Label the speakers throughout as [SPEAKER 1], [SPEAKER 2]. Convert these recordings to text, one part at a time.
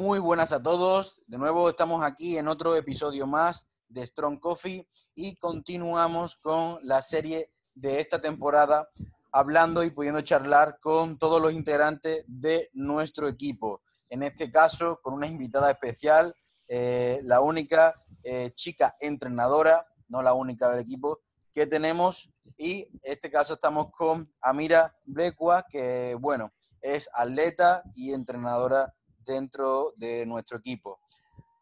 [SPEAKER 1] Muy buenas a todos. De nuevo estamos aquí en otro episodio más de Strong Coffee y continuamos con la serie de esta temporada hablando y pudiendo charlar con todos los integrantes de nuestro equipo. En este caso, con una invitada especial, eh, la única eh, chica entrenadora, no la única del equipo, que tenemos. Y en este caso estamos con Amira Blecua, que bueno, es atleta y entrenadora dentro de nuestro equipo.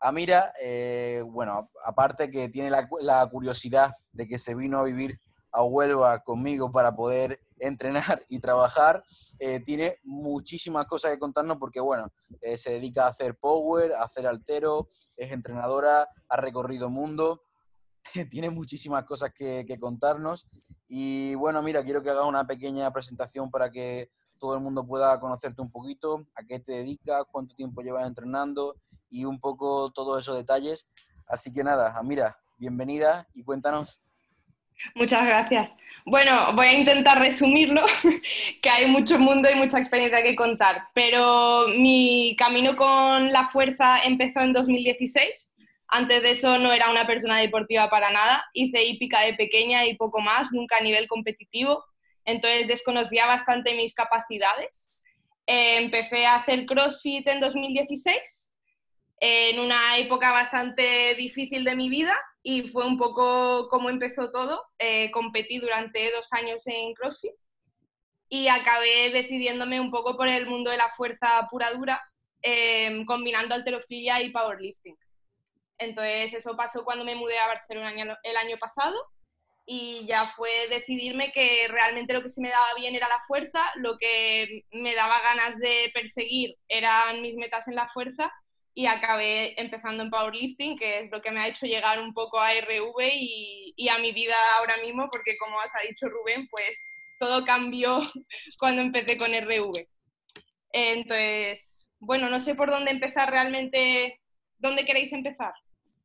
[SPEAKER 1] Amira, eh, bueno, aparte que tiene la, curiosidad de que se vino a vivir a Huelva conmigo para poder entrenar y trabajar, eh, tiene muchísimas cosas que contarnos porque, bueno, eh, se dedica a hacer power, a hacer altero, es entrenadora, ha recorrido mundo, tiene muchísimas cosas que, que contarnos. Y bueno, mira, quiero que hagas una pequeña presentación para que todo el mundo pueda conocerte un poquito, a qué te dedicas, cuánto tiempo llevas entrenando y un poco todos esos detalles. Así que nada, mira, bienvenida y cuéntanos.
[SPEAKER 2] Muchas gracias. Bueno, voy a intentar resumirlo, que hay mucho mundo y mucha experiencia que contar, pero mi camino con la fuerza empezó en 2016. Antes de eso no era una persona deportiva para nada, hice hípica de pequeña y poco más, nunca a nivel competitivo entonces desconocía bastante mis capacidades. Eh, empecé a hacer CrossFit en 2016, en una época bastante difícil de mi vida y fue un poco como empezó todo. Eh, competí durante dos años en CrossFit y acabé decidiéndome un poco por el mundo de la fuerza pura dura, eh, combinando alterofilia y powerlifting. Entonces eso pasó cuando me mudé a Barcelona el año pasado y ya fue decidirme que realmente lo que sí me daba bien era la fuerza, lo que me daba ganas de perseguir eran mis metas en la fuerza y acabé empezando en powerlifting, que es lo que me ha hecho llegar un poco a RV y, a mi vida ahora mismo, porque como has dicho Rubén, pues todo cambió cuando empecé con RV. Entonces, bueno, no sé por dónde empezar realmente, ¿dónde queréis empezar?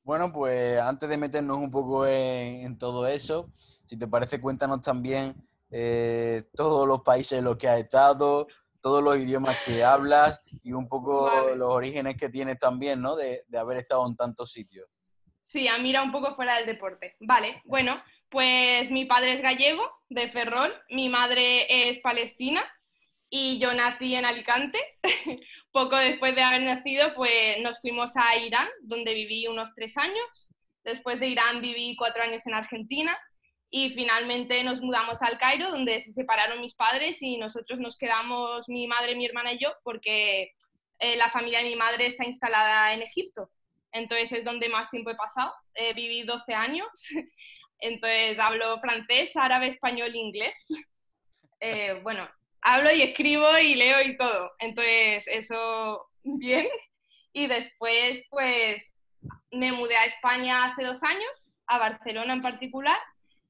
[SPEAKER 1] Bueno, pues antes de meternos un poco en, todo eso, si te parece, cuéntanos también eh, todos los países en los que has estado, todos los idiomas que hablas y un poco los orígenes que tienes también, ¿no? De, de, haber estado en tantos sitios.
[SPEAKER 2] Sí, a mira un poco fuera del deporte. Vale, bueno, pues mi padre es gallego, de Ferrol, mi madre es palestina y yo nací en Alicante. Poco después de haber nacido, pues nos fuimos a Irán, donde viví unos tres años. Después de Irán viví cuatro años en Argentina y finalmente nos mudamos al Cairo, donde se separaron mis padres y nosotros nos quedamos, mi madre, mi hermana y yo, porque eh, la familia de mi madre está instalada en Egipto. Entonces es donde más tiempo he pasado. Eh, viví 12 años. Entonces hablo francés, árabe, español e inglés. Eh, bueno, hablo y escribo y leo y todo. Entonces, eso bien. Y después, pues, me mudé a España hace dos años, a Barcelona en particular,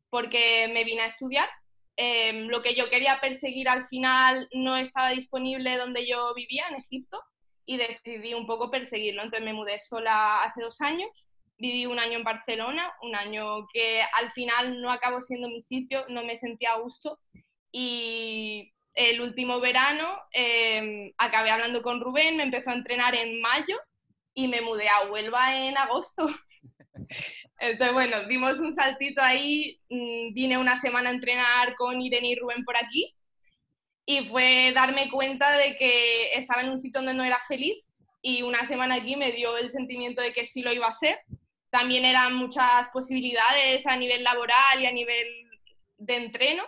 [SPEAKER 2] porque me vine a estudiar. Em, lo que yo quería perseguir al final no estaba disponible donde yo vivía, en Egipto, y decidí un poco perseguirlo. Entonces me mudé sola hace dos años, viví un año en Barcelona, un año que al final no acabó siendo mi sitio, no me sentía a gusto y el último verano em, acabé hablando con Rubén, me empezó a entrenar en mayo y me mudé a Huelva en agosto. Entonces, bueno, dimos un saltito ahí, mm, vine una semana a entrenar con Irene y Rubén por aquí y fue darme cuenta de que estaba en un sitio donde no era feliz y una semana aquí me dio el sentimiento de que sí lo iba a ser. También eran muchas posibilidades a nivel laboral y a nivel de entreno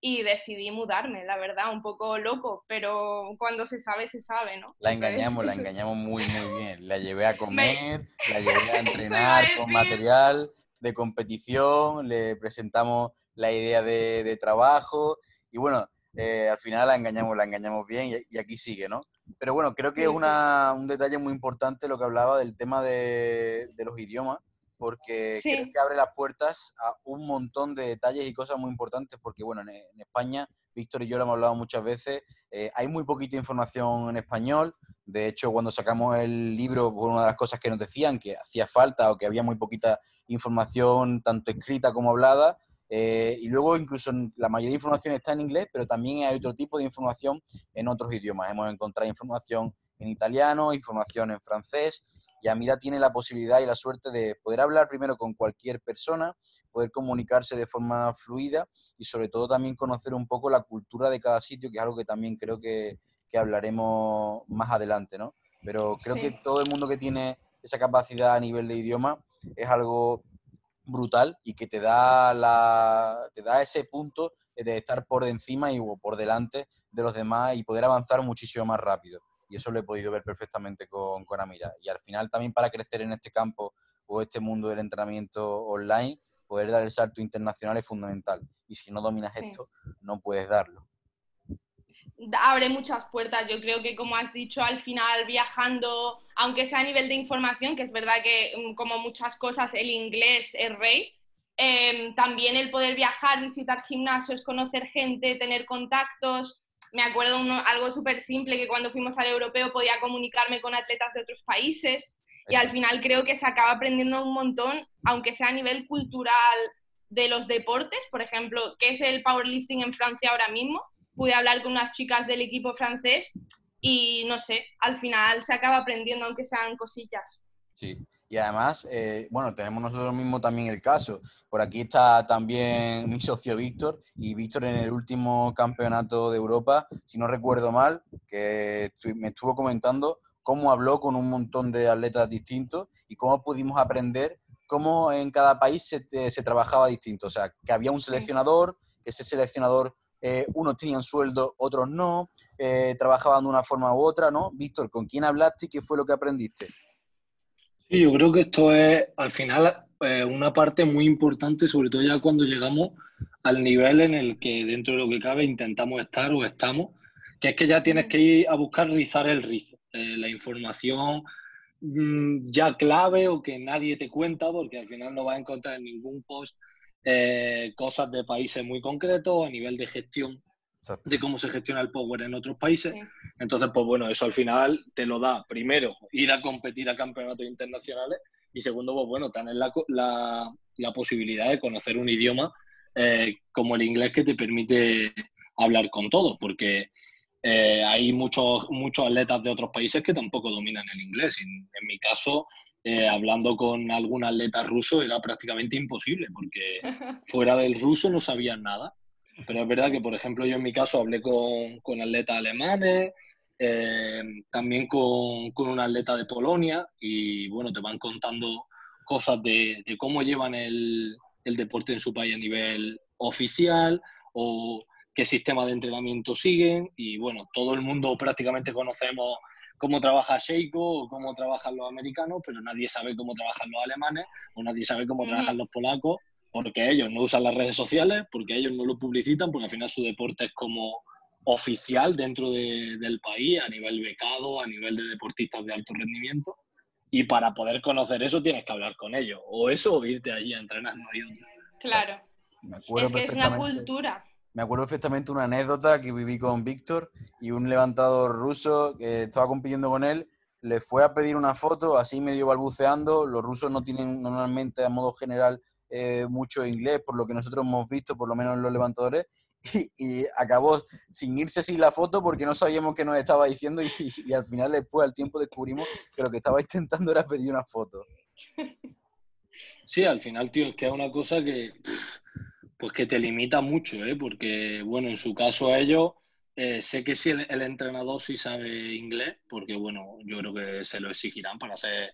[SPEAKER 2] y decidí mudarme, la verdad, un poco loco, pero cuando se sabe, se sabe, ¿no?
[SPEAKER 1] La engañamos, la engañamos muy, muy bien. La llevé a comer, la llevé a entrenar con material de competición, le presentamos la idea de, trabajo y bueno, eh, al final la engañamos, la engañamos bien y, aquí sigue, ¿no? Pero bueno, creo que es una, un detalle muy importante lo que hablaba del tema de, de los idiomas, porque creo que abre las puertas a un montón de detalles y cosas muy importantes, porque bueno, en, España, Víctor y yo lo hemos hablado muchas veces, eh, hay muy poquita información en español, de hecho cuando sacamos el libro, una de las cosas que nos decían que hacía falta o que había muy poquita información, tanto escrita como hablada, eh, y luego incluso la mayoría de información está en inglés, pero también hay otro tipo de información en otros idiomas. Hemos encontrado información en italiano, información en francés, y Amira tiene la posibilidad y la suerte de poder hablar primero con cualquier persona, poder comunicarse de forma fluida y sobre todo también conocer un poco la cultura de cada sitio, que es algo que también creo que, que hablaremos más adelante, ¿no? Pero creo que todo el mundo que tiene esa capacidad a nivel de idioma es algo brutal y que te da, la, te da ese punto de estar por encima y por delante de los demás y poder avanzar muchísimo más rápido. Y eso lo he podido ver perfectamente con, con Amira. Y al final también para crecer en este campo o este mundo del entrenamiento online, poder dar el salto internacional es fundamental. Y si no dominas esto, no puedes darlo
[SPEAKER 2] abre muchas puertas. Yo creo que, como has dicho, al final viajando, aunque sea a nivel de información, que es verdad que mm, como muchas cosas el inglés es rey, em, también el poder viajar, visitar gimnasios, conocer gente, tener contactos. Me acuerdo algo súper simple que cuando fuimos al europeo podía comunicarme con atletas de otros países y al final creo que se acaba aprendiendo un montón, aunque sea a nivel cultural de los deportes, por ejemplo, qué es el powerlifting en Francia ahora mismo, pude hablar con unas chicas del equipo francés y no sé, al final se acaba aprendiendo aunque sean cosillas.
[SPEAKER 1] Sí, y además, eh, bueno, tenemos nosotros mismos también el caso. Por aquí está también mi socio Víctor, y Víctor en el último campeonato de Europa, si no recuerdo mal, que me estuvo comentando cómo habló con un montón de atletas distintos y cómo pudimos aprender cómo en cada país se, se trabajaba distinto. O sea, que había un seleccionador, que ese seleccionador eh, unos tenían sueldo, otros no, eh, trabajaban de una forma u otra, ¿no? Víctor, ¿con quién hablaste y qué fue lo que aprendiste?
[SPEAKER 3] Sí, yo creo que esto es al final eh, una parte muy importante, sobre todo ya cuando llegamos al nivel en el que dentro de lo que cabe intentamos estar o estamos, que es que ya tienes que ir a buscar rizar el rizo, la información mm, ya clave o que nadie te cuenta, porque al final no vas a encontrar en ningún post eh, cosas de países muy concretos, a nivel de gestión de cómo se gestiona el power en otros países. Entonces, pues bueno, eso al final te lo da, primero, ir a competir a campeonatos internacionales y segundo, pues bueno, tener la, la, posibilidad de conocer un idioma eh, como el inglés que te permite hablar con todos, porque eh, hay muchos, muchos atletas de otros países que tampoco dominan el inglés. en mi caso, eh, hablando con algún atleta ruso era prácticamente imposible, porque fuera del ruso no sabían nada. Pero es verdad que, por ejemplo, yo en mi caso hablé con, con atletas alemanes, eh, también con, con, un atleta de Polonia, y bueno, te van contando cosas de, de cómo llevan el, el, deporte en su país a nivel oficial o qué sistema de entrenamiento siguen. Y bueno, todo el mundo prácticamente conocemos cómo trabaja Sheiko o cómo trabajan los americanos, pero nadie sabe cómo trabajan los alemanes o nadie sabe cómo trabajan los polacos, porque ellos no usan las redes sociales, porque ellos no lo publicitan, porque al final su deporte es como oficial dentro del país, a nivel becado, a nivel de deportistas de alto rendimiento. Y para poder conocer eso tienes que hablar con ellos. O eso o irte allí a entrenar, no hay otra.
[SPEAKER 2] Claro. es que es una cultura
[SPEAKER 1] me acuerdo perfectamente una anécdota que viví con Víctor y un levantador ruso que estaba compitiendo con él, le fue a pedir una foto, así medio balbuceando. Los rusos no tienen normalmente, a modo general, eh, mucho inglés, por lo que nosotros hemos visto, por lo menos en los levantadores, y, acabó sin irse sin la foto porque no sabíamos qué nos estaba diciendo y, al final después al tiempo descubrimos que lo que estaba intentando era pedir una foto.
[SPEAKER 3] Sí, al final, tío, es que es una cosa que pues que te limita mucho, ¿eh? porque, bueno, en su caso a ellos, eh, sé que si el, entrenador sí sabe inglés, porque, bueno, yo creo que se lo exigirán para ser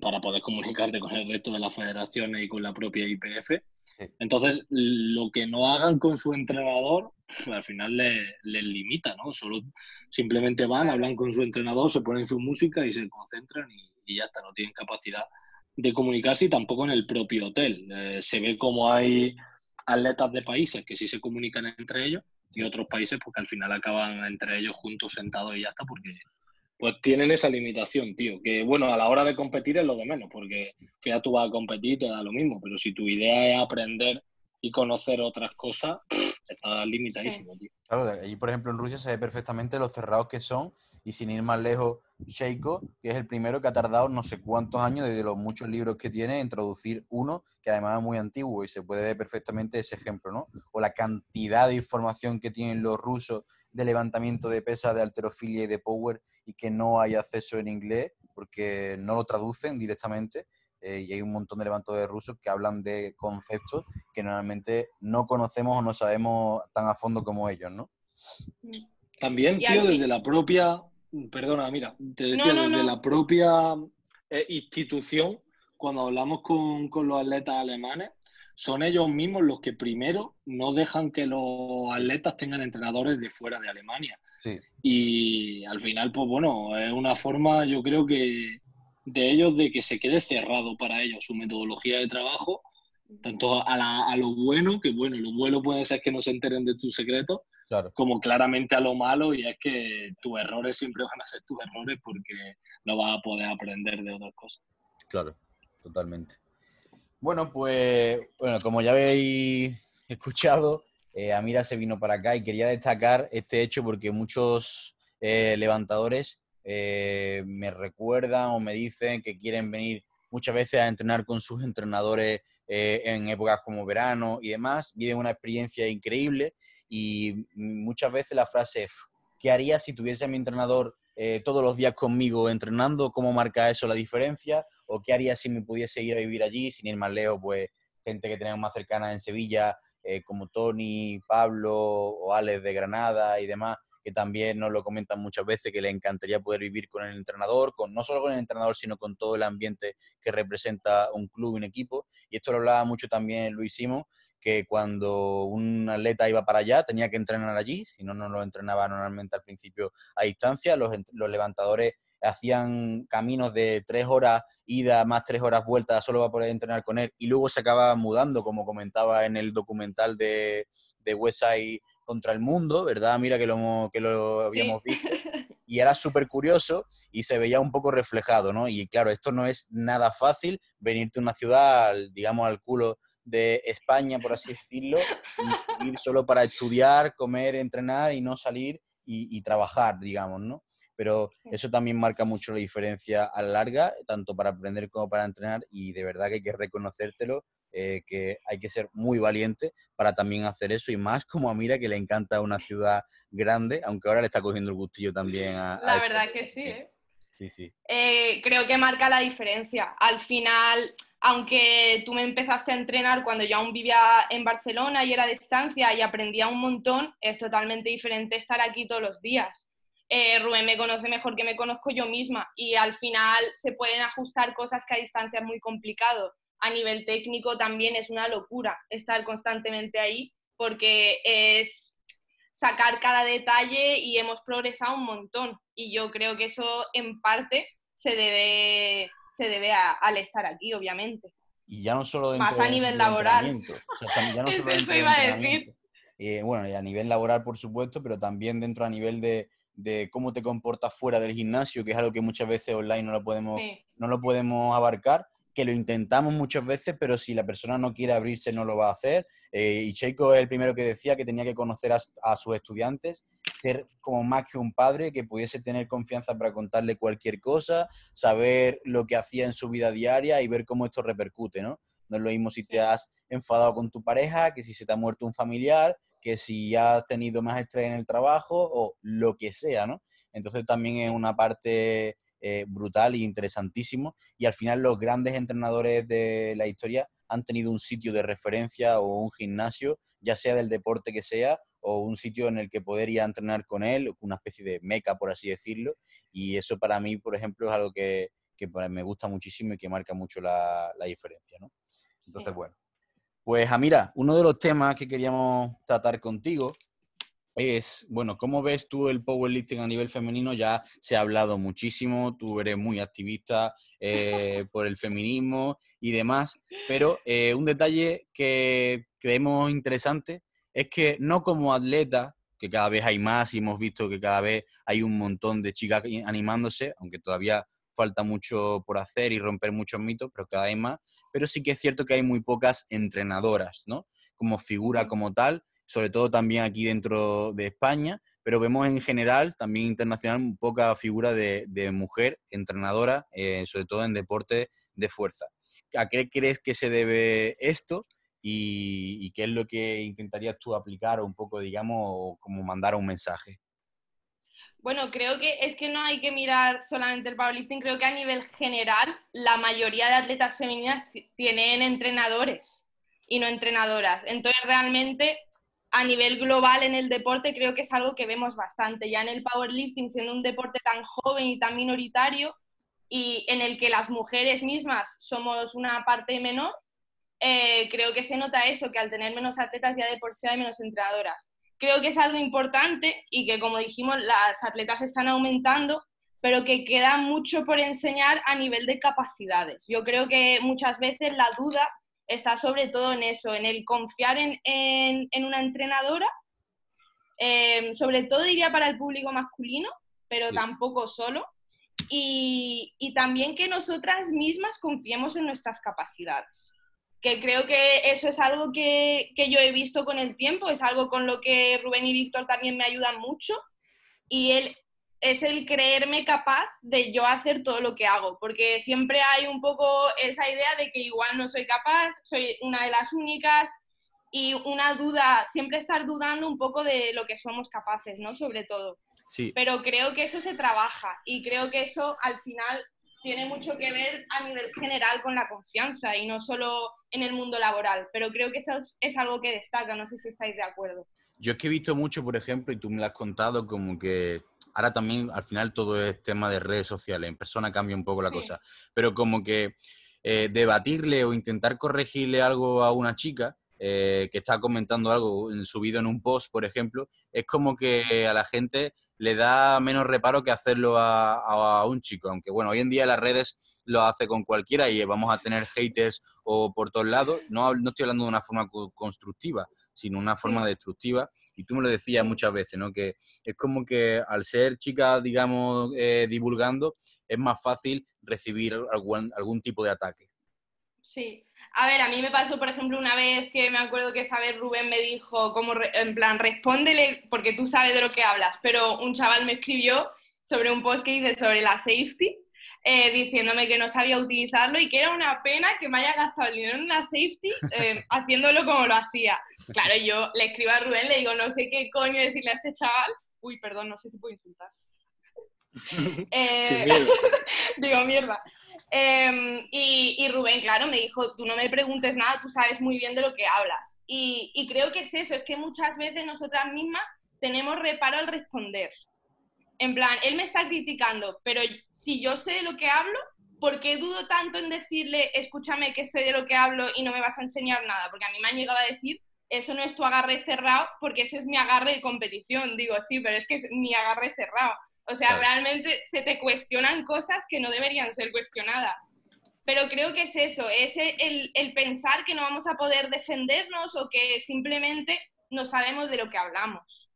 [SPEAKER 3] para poder comunicarte con el resto de las federaciones y con la propia IPF. Entonces, lo que no hagan con su entrenador, al final les le limita, ¿no? Solo simplemente van, hablan con su entrenador, se ponen su música y se concentran y, y ya está, no tienen capacidad de comunicarse y tampoco en el propio hotel. Eh, se ve como hay atletas de países que sí se comunican entre ellos y otros países porque al final acaban entre ellos juntos sentados y ya está porque pues tienen esa limitación, tío, que bueno, a la hora de competir es lo de menos, porque al final tú vas a competir y te da lo mismo, pero si tu idea es aprender y conocer otras cosas, está limitadísimo, tío.
[SPEAKER 1] Claro, ahí por ejemplo en Rusia se ve perfectamente los cerrados que son y sin ir más lejos, Sheiko, que es el primero que ha tardado no sé cuántos años desde los muchos libros que tiene en introducir uno que además es muy antiguo y se puede ver perfectamente ese ejemplo, ¿no? O la cantidad de información que tienen los rusos de levantamiento de pesas, de alterofilia y de power y que no hay acceso en inglés porque no lo traducen directamente eh, y hay un montón de levantadores rusos que hablan de conceptos que normalmente no conocemos o no sabemos tan a fondo como ellos, ¿no?
[SPEAKER 3] También, tío, desde la propia, perdona, mira, te decía, desde la propia eh, institución, cuando hablamos con, con los atletas alemanes, son ellos mismos los que primero no dejan que los atletas tengan entrenadores de fuera de Alemania. Sí. Y al final, pues bueno, es una forma, yo creo que de ellos de que se quede cerrado para ellos su metodología de trabajo, tanto a, lo bueno, que bueno, lo bueno puede ser que no se enteren de tus secretos, como claramente a lo malo, y es que tus errores siempre van a ser tus errores porque no vas a poder aprender de otras cosas.
[SPEAKER 1] Claro, totalmente. Bueno, pues, bueno, como ya habéis escuchado, eh, Amira se vino para acá y quería destacar este hecho porque muchos eh, levantadores eh, me recuerdan o me dicen que quieren venir muchas veces a entrenar con sus entrenadores eh, en épocas como verano y demás, viven una experiencia increíble y muchas veces la frase ¿qué haría si tuviese a mi entrenador eh, todos los días conmigo entrenando? ¿Cómo marca eso la diferencia? ¿O qué haría si me pudiese ir a vivir allí sin ir más lejos? Pues gente que tenemos más cercana en Sevilla, como Tony, Pablo o Alex de Granada y demás, que también nos lo comentan muchas veces, que le encantaría poder vivir con el entrenador, con, no solo con el entrenador, sino con todo el ambiente que representa un club, un equipo. Y esto lo hablaba mucho también Luis Simón, que cuando un atleta iba para allá tenía que entrenar allí, si no, no lo entrenaba normalmente al principio a distancia. Los, los levantadores hacían caminos de tres horas ida más tres horas vuelta solo para poder entrenar con él y luego se acaba mudando, como comentaba en el documental de, de Westside contra el mundo, ¿verdad? Mira que lo, que lo habíamos visto. Y era súper curioso y se veía un poco reflejado, ¿no? Y claro, esto no es nada fácil, venirte a una ciudad, digamos, al culo de España, por así decirlo, y ir solo para estudiar, comer, entrenar y no salir y, y trabajar, digamos, ¿no? Pero eso también marca mucho la diferencia a la larga, tanto para aprender como para entrenar, y de verdad que hay que reconocértelo eh, que hay que ser muy valiente para también hacer eso y más como a Mira que le encanta una ciudad grande, aunque ahora le está cogiendo el gustillo también a...
[SPEAKER 2] La verdad que sí, ¿eh?
[SPEAKER 1] Sí, sí.
[SPEAKER 2] Eh, creo que marca la diferencia. Al final, aunque tú me empezaste a entrenar cuando yo aún vivía en Barcelona y era a distancia y aprendía un montón, es totalmente diferente estar aquí todos los días. Eh, Rubén me conoce mejor que me conozco yo misma y al final se pueden ajustar cosas que a distancia es muy complicado a nivel técnico también es una locura estar constantemente ahí porque es sacar cada detalle y hemos progresado un montón. Y yo creo que eso en parte se debe, se debe al estar aquí, obviamente.
[SPEAKER 1] Y ya no solo
[SPEAKER 2] Más a nivel laboral.
[SPEAKER 1] ya no solo eso iba a decir. Eh, bueno, y a nivel laboral, por supuesto, pero también dentro a nivel de, de cómo te comportas fuera del gimnasio, que es algo que muchas veces online no lo podemos, no lo podemos abarcar que lo intentamos muchas veces, pero si la persona no quiere abrirse no lo va a hacer. Eh, y Cheiko es el primero que decía que tenía que conocer a, sus estudiantes, ser como más que un padre, que pudiese tener confianza para contarle cualquier cosa, saber lo que hacía en su vida diaria y ver cómo esto repercute, ¿no? No es lo mismo si te has enfadado con tu pareja, que si se te ha muerto un familiar, que si has tenido más estrés en el trabajo o lo que sea, ¿no? Entonces también es una parte eh, brutal y interesantísimo. Y al final los grandes entrenadores de la historia han tenido un sitio de referencia o un gimnasio, ya sea del deporte que sea, o un sitio en el que poder ir a entrenar con él, una especie de meca, por así decirlo. Y eso para mí, por ejemplo, es algo que, que me gusta muchísimo y que marca mucho la, la diferencia. ¿no? Entonces, bueno. Pues, Amira, uno de los temas que queríamos tratar contigo es, bueno, ¿cómo ves tú el powerlifting a nivel femenino? Ya se ha hablado muchísimo, tú eres muy activista eh, por el feminismo y demás, pero eh, un detalle que creemos interesante es que no como atleta, que cada vez hay más y hemos visto que cada vez hay un montón de chicas animándose, aunque todavía falta mucho por hacer y romper muchos mitos, pero cada vez más, pero sí que es cierto que hay muy pocas entrenadoras, ¿no? como figura como tal, sobre todo también aquí dentro de España, pero vemos en general, también internacional, poca figura de, mujer entrenadora, eh, sobre todo en deporte de fuerza. ¿A qué crees que se debe esto? Y, qué es lo que intentarías tú aplicar o un poco, digamos, como mandar un mensaje?
[SPEAKER 2] Bueno, creo que es que no hay que mirar solamente el powerlifting, creo que a nivel general la mayoría de atletas femeninas tienen entrenadores y no entrenadoras. Entonces, realmente, a nivel global en el deporte, creo que es algo que vemos bastante. Ya en el powerlifting, siendo un deporte tan joven y tan minoritario, y en el que las mujeres mismas somos una parte menor, eh, creo que se nota eso, que al tener menos atletas ya de por sí hay menos entrenadoras. Creo que es algo importante y que, como dijimos, las atletas están aumentando, pero que queda mucho por enseñar a nivel de capacidades. Yo creo que muchas veces la duda está sobre todo en eso, en el confiar en, una entrenadora, eh, sobre todo diría para el público masculino, pero tampoco solo, y, también que nosotras mismas confiemos en nuestras capacidades. Que creo que eso es algo que, yo he visto con el tiempo, es algo con lo que Rubén y Víctor también me ayudan mucho. Y él es el creerme capaz de yo hacer todo lo que hago, porque siempre hay un poco esa idea de que igual no soy capaz, soy una de las únicas y una duda, siempre estar dudando un poco de lo que somos capaces, ¿no? Sobre todo. Pero creo que eso se trabaja y creo que eso al final tiene mucho que ver a nivel general con la confianza y no solo en el mundo laboral. Pero creo que eso es, algo que destaca, no sé si estáis de acuerdo.
[SPEAKER 1] Yo es que he visto mucho, por ejemplo, y tú me lo has contado, como que ahora también al final todo es tema de redes sociales, en persona cambia un poco la cosa, pero como que eh, debatirle o intentar corregirle algo a una chica eh, que está comentando algo en subido en un post, por ejemplo, es como que a la gente le da menos reparo que hacerlo a, un chico. Aunque bueno, hoy en día las redes lo hace con cualquiera y vamos a tener haters o por todos lados. No, no estoy hablando de una forma constructiva, sino una forma destructiva. Y tú me lo decías muchas veces, ¿no? Que es como que al ser chica, digamos, eh, divulgando, es más fácil recibir algún, algún tipo de ataque.
[SPEAKER 2] Sí, a ver, a mí me pasó, por ejemplo, una vez que me acuerdo que esa vez Rubén me dijo, como en plan, respóndele porque tú sabes de lo que hablas, pero un chaval me escribió sobre un post que hice sobre la safety, eh, diciéndome que no sabía utilizarlo y que era una pena que me haya gastado el dinero en una safety eh, haciéndolo como lo hacía. Claro, yo le escribo a Rubén, le digo, no sé qué coño decirle a este chaval. Uy, perdón, no sé si puedo insultar. Eh, digo, mierda. Em, y, Rubén, claro, me dijo, tú no me preguntes nada, tú sabes muy bien de lo que hablas. Y, creo que es eso, es que muchas veces nosotras mismas tenemos reparo al responder. En plan, él me está criticando, pero si yo sé de lo que hablo, ¿por qué dudo tanto en decirle, escúchame que sé de lo que hablo y no me vas a enseñar nada? Porque a mí me han llegado a decir, eso no es tu agarre cerrado, porque ese es mi agarre de competición. Digo, sí, pero es que es mi agarre cerrado. O sea, realmente se te cuestionan cosas que no deberían ser cuestionadas. Pero creo que es eso, es el, el pensar que no vamos a poder defendernos o que simplemente no sabemos de lo que hablamos.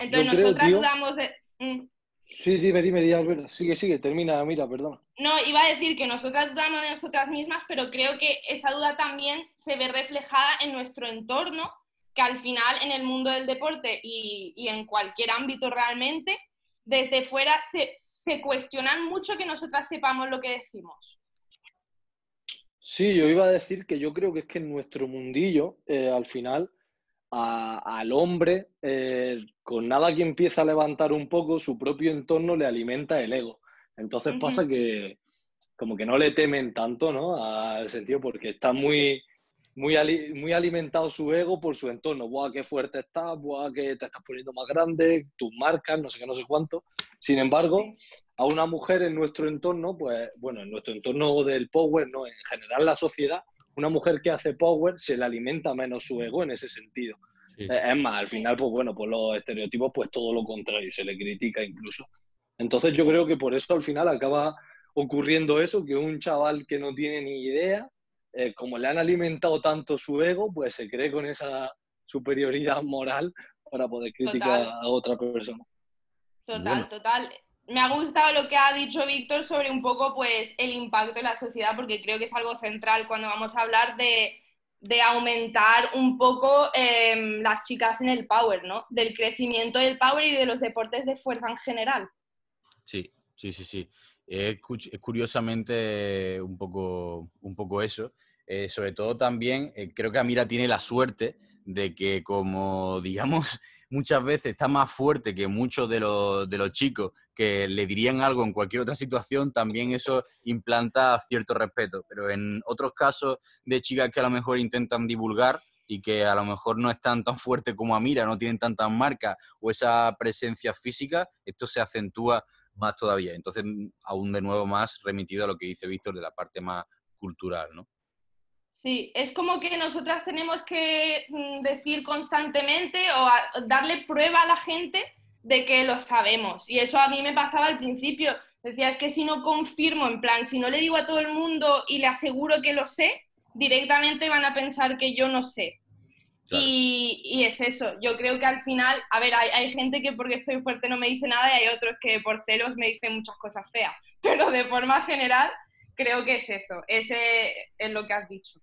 [SPEAKER 2] Entonces nosotras dudamos de...
[SPEAKER 3] Mm. Sí, dime, dime, dime. Sigue, sigue, termina, mira, perdón.
[SPEAKER 2] No, iba a decir que nosotras dudamos de nosotras mismas, pero creo que esa duda también se ve reflejada en nuestro entorno, que al final en el mundo del deporte y, y en cualquier ámbito realmente desde fuera se, cuestionan mucho que nosotras sepamos lo que decimos.
[SPEAKER 3] Sí, yo iba a decir que yo creo que es que en nuestro mundillo, eh, al final, al hombre, eh, con nada que empieza a levantar un poco, su propio entorno le alimenta el ego. Entonces pasa que como que no le temen tanto, ¿no? Al sentido porque está muy, muy, muy alimentado su ego por su entorno. Buah, qué fuerte estás, buah, que te estás poniendo más grande, tus marcas, no sé qué, no sé cuánto. Sin embargo, a una mujer en nuestro entorno, pues, bueno, en nuestro entorno del power, no, en general la sociedad, una mujer que hace power se le alimenta menos su ego en ese sentido. Es más, al final, pues bueno, por los estereotipos, pues todo lo contrario, se le critica incluso. Entonces yo creo que por eso al final acaba ocurriendo eso, que un chaval que no tiene ni idea, eh, como le han alimentado tanto su ego, pues se cree con esa superioridad moral para poder criticar a otra persona.
[SPEAKER 2] Total, total. Me ha gustado lo que ha dicho Víctor sobre un poco pues el impacto en la sociedad, porque creo que es algo central cuando vamos a hablar de, de aumentar un poco em, las chicas en el power, ¿no? Del crecimiento del power y de los deportes de fuerza en general.
[SPEAKER 1] Sí, sí, sí, sí. Es, curiosamente un poco, un poco eso. Eh, sobre todo también, eh, creo que Amira tiene la suerte de que como, digamos, muchas veces está más fuerte que muchos de los, de los chicos que le dirían algo en cualquier otra situación, también eso implanta cierto respeto. Pero en otros casos de chicas que a lo mejor intentan divulgar y que a lo mejor no están tan fuertes como Amira, no tienen tantas marcas o esa presencia física, esto se acentúa más todavía. Entonces, aún de nuevo más remitido a lo que dice Víctor de la parte más cultural, ¿no?
[SPEAKER 2] Sí, es como que nosotras tenemos que mm, decir constantemente o darle prueba a la gente de que lo sabemos. Y eso a mí me pasaba al principio. Decía, es que si no confirmo, en plan, si no le digo a todo el mundo y le aseguro que lo sé, directamente van a pensar que yo no sé. Y, es eso, yo creo que al final, a ver, hay, hay, gente que porque estoy fuerte no me dice nada y hay otros que por celos me dicen muchas cosas feas, pero de forma general creo que es eso, ese es lo que has dicho.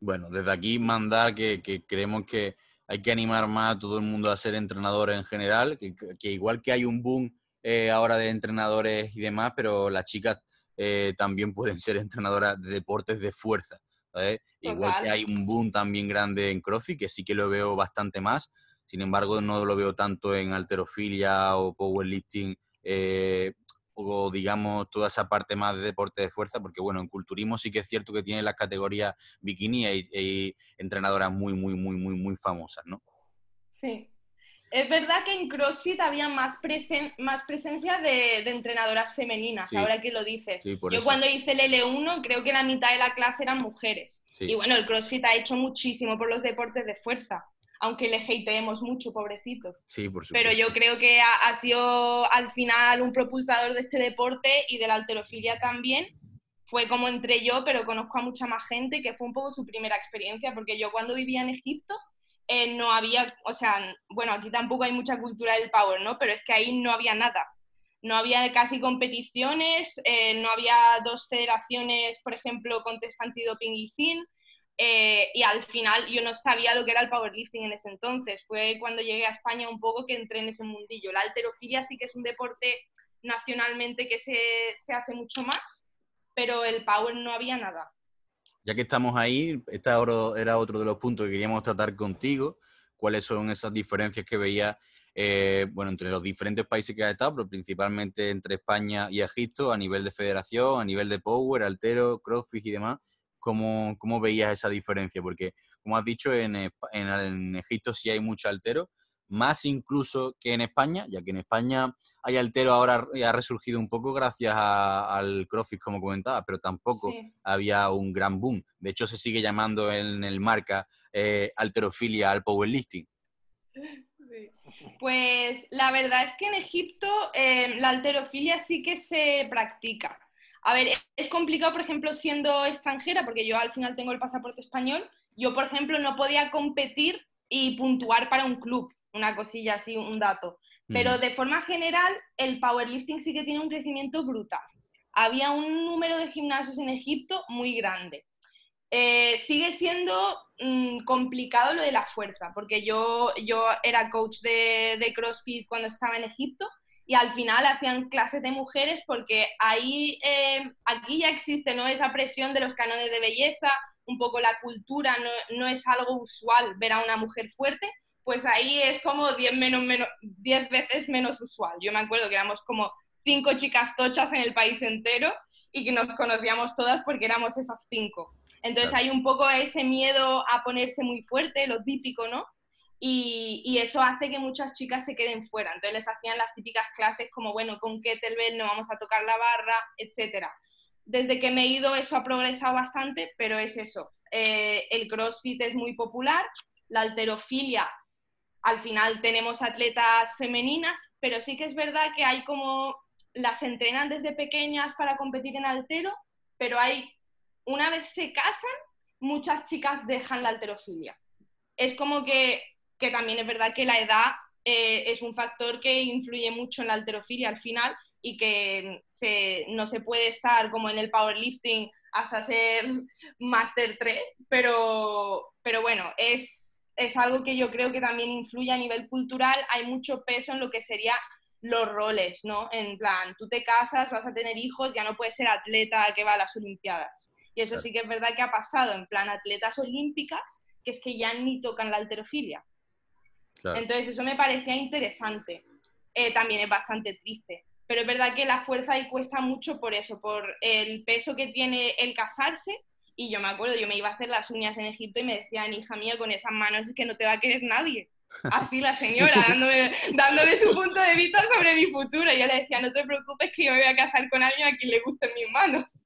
[SPEAKER 1] Bueno, desde aquí mandar que, creemos que hay que animar más a todo el mundo a ser entrenadores en general, que, igual que hay un boom eh, ahora de entrenadores y demás, pero las chicas eh, también pueden ser entrenadoras de deportes de fuerza. Igual que hay un boom también grande en CrossFit, que sí que lo veo bastante más, sin embargo no lo veo tanto en alterofilia o powerlifting eh, o digamos toda esa parte más de deporte de fuerza, porque bueno, en culturismo sí que es cierto que tiene las categorías bikini y, entrenadoras muy, muy, muy, muy, muy famosas, ¿no?
[SPEAKER 2] Sí. Es verdad que en CrossFit había más, más presencia de, entrenadoras femeninas, ahora que lo dices. Yo cuando hice el L1 creo que la mitad de la clase eran mujeres. Y bueno, el CrossFit ha hecho muchísimo por los deportes de fuerza aunque le hateemos mucho, pobrecito.
[SPEAKER 1] Sí, por supuesto.
[SPEAKER 2] Pero yo creo que ha, sido al final un propulsador de este deporte y de la alterofilia también. Fue como entré yo, pero conozco a mucha más gente que fue un poco su primera experiencia, porque yo cuando vivía en Egipto eh, no había, o sea, bueno, aquí tampoco hay mucha cultura del power, ¿no? Pero es que ahí no había nada. No había casi competiciones, eh, no había dos federaciones, por ejemplo, con test antidoping y sin eh, y al final yo no sabía lo que era el powerlifting en ese entonces. Fue cuando llegué a España un poco que entré en ese mundillo. La alterofilia sí que es un deporte nacionalmente que se, se hace mucho más, pero el power no había nada.
[SPEAKER 1] Ya que estamos ahí, este era otro de los puntos que queríamos tratar contigo. ¿Cuáles son esas diferencias que veía eh, bueno, entre los diferentes países que ha estado, pero principalmente entre España y Egipto, a nivel de federación, a nivel de power, altero, crossfit y demás? ¿Cómo, ¿Cómo, veías esa diferencia? Porque, como has dicho, en, en, Egipto sí hay mucho altero, más incluso que en España, ya que en España hay altero ahora ha resurgido un poco gracias al CrossFit, como comentaba, pero tampoco había un gran boom. De hecho, se sigue llamando en el marca eh, alterofilia al powerlifting.
[SPEAKER 2] Pues la verdad es que en Egipto eh, la alterofilia sí que se practica. A ver, es complicado, por ejemplo, siendo extranjera, porque yo al final tengo el pasaporte español, yo, por ejemplo, no podía competir y puntuar para un club, una cosilla así, un dato. Pero de forma general, el powerlifting sí que tiene un crecimiento brutal. Había un número de gimnasios en Egipto muy grande. Eh, sigue siendo mm, complicado lo de la fuerza, porque yo, yo era coach de, de CrossFit cuando estaba en Egipto y al final hacían clases de mujeres porque ahí, eh, aquí ya existe ¿no? esa presión de los canones de belleza, un poco la cultura, no, no es algo usual ver a una mujer fuerte, pues ahí es como 10 menos, menos, veces menos usual. Yo me acuerdo que éramos como cinco chicas tochas en el país entero y que nos conocíamos todas porque éramos esas cinco. Entonces hay un poco ese miedo a ponerse muy fuerte, lo típico, ¿no? Y, eso hace que muchas chicas se queden fuera. Entonces les hacían las típicas clases como, bueno, con kettlebell no vamos a tocar la barra, etc. Desde que me he ido eso ha progresado bastante, pero es eso. Eh, el CrossFit es muy popular, la alterofilia, al final tenemos atletas femeninas, pero sí que es verdad que hay como, las entrenan desde pequeñas para competir en altero, pero hay, una vez se casan, muchas chicas dejan la alterofilia. Es como que que también es verdad que la edad eh, es un factor que influye mucho en la alterofilia al final, y que no se puede estar como en el powerlifting hasta ser Master 3, pero, pero bueno, es, es algo que yo creo que también influye a nivel cultural, hay mucho peso en lo que sería los roles, ¿no? En plan, tú te casas, vas a tener hijos, ya no puedes ser atleta que va a las Olimpiadas. Y eso sí que es verdad que ha pasado, en plan, atletas olímpicas, que es que ya ni tocan la alterofilia. Entonces, eso me parecía interesante. Eh, también es bastante triste. Pero es verdad que la fuerza ahí cuesta mucho por eso, por el peso que tiene el casarse. Y yo me acuerdo, yo me iba a hacer las uñas en Egipto y me decían, hija mía, con esas manos es que no te va a querer nadie. Así la señora, dándome, dándome su punto de vista sobre mi futuro. Y yo le decía, no te preocupes que yo me voy a casar con alguien a quien le gusten mis manos.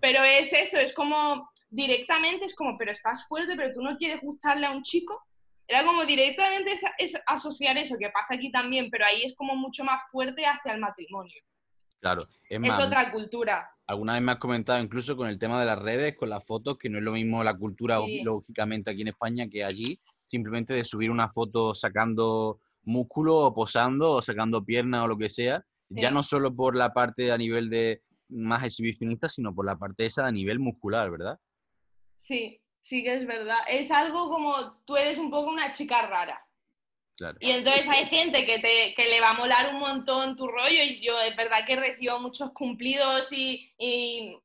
[SPEAKER 2] Pero es eso, es como directamente, es como, pero estás fuerte, pero tú no quieres gustarle a un chico. Era como directamente es, asociar eso, que pasa aquí también, pero ahí es como mucho más fuerte hacia el matrimonio.
[SPEAKER 1] Claro,
[SPEAKER 2] es, otra cultura.
[SPEAKER 1] Alguna vez me has comentado incluso con el tema de las redes, con las fotos, que no es lo mismo la cultura, lógicamente, aquí en España que allí, simplemente de subir una foto sacando músculo o posando o sacando pierna o lo que sea, ya no solo por la parte a nivel de más exhibicionista, sino por la parte esa a nivel muscular, ¿verdad?
[SPEAKER 2] Sí, sí que es verdad. Es algo como tú eres un poco una chica rara. Y entonces hay gente que, te, que le va a molar un montón tu rollo y yo es verdad que recibo muchos cumplidos y, y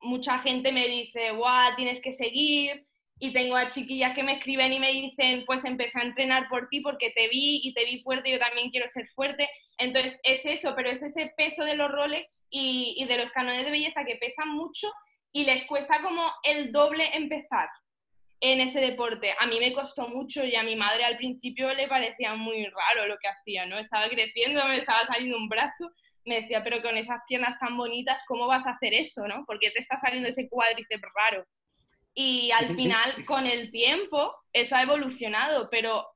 [SPEAKER 2] mucha gente me dice, guau, tienes que seguir. Y tengo a chiquillas que me escriben y me dicen, pues empecé a entrenar por ti porque te vi y te vi fuerte, yo también quiero ser fuerte. Entonces es eso, pero es ese peso de los Rolex y, y de los canones de belleza que pesan mucho y les cuesta como el doble empezar en ese deporte. A mí me costó mucho y a mi madre al principio le parecía muy raro lo que hacía, ¿no? Estaba creciendo, me estaba saliendo un brazo, me decía, pero con esas piernas tan bonitas, ¿cómo vas a hacer eso, no? Porque te está saliendo ese cuádriceps raro. Y al final, con el tiempo, eso ha evolucionado, pero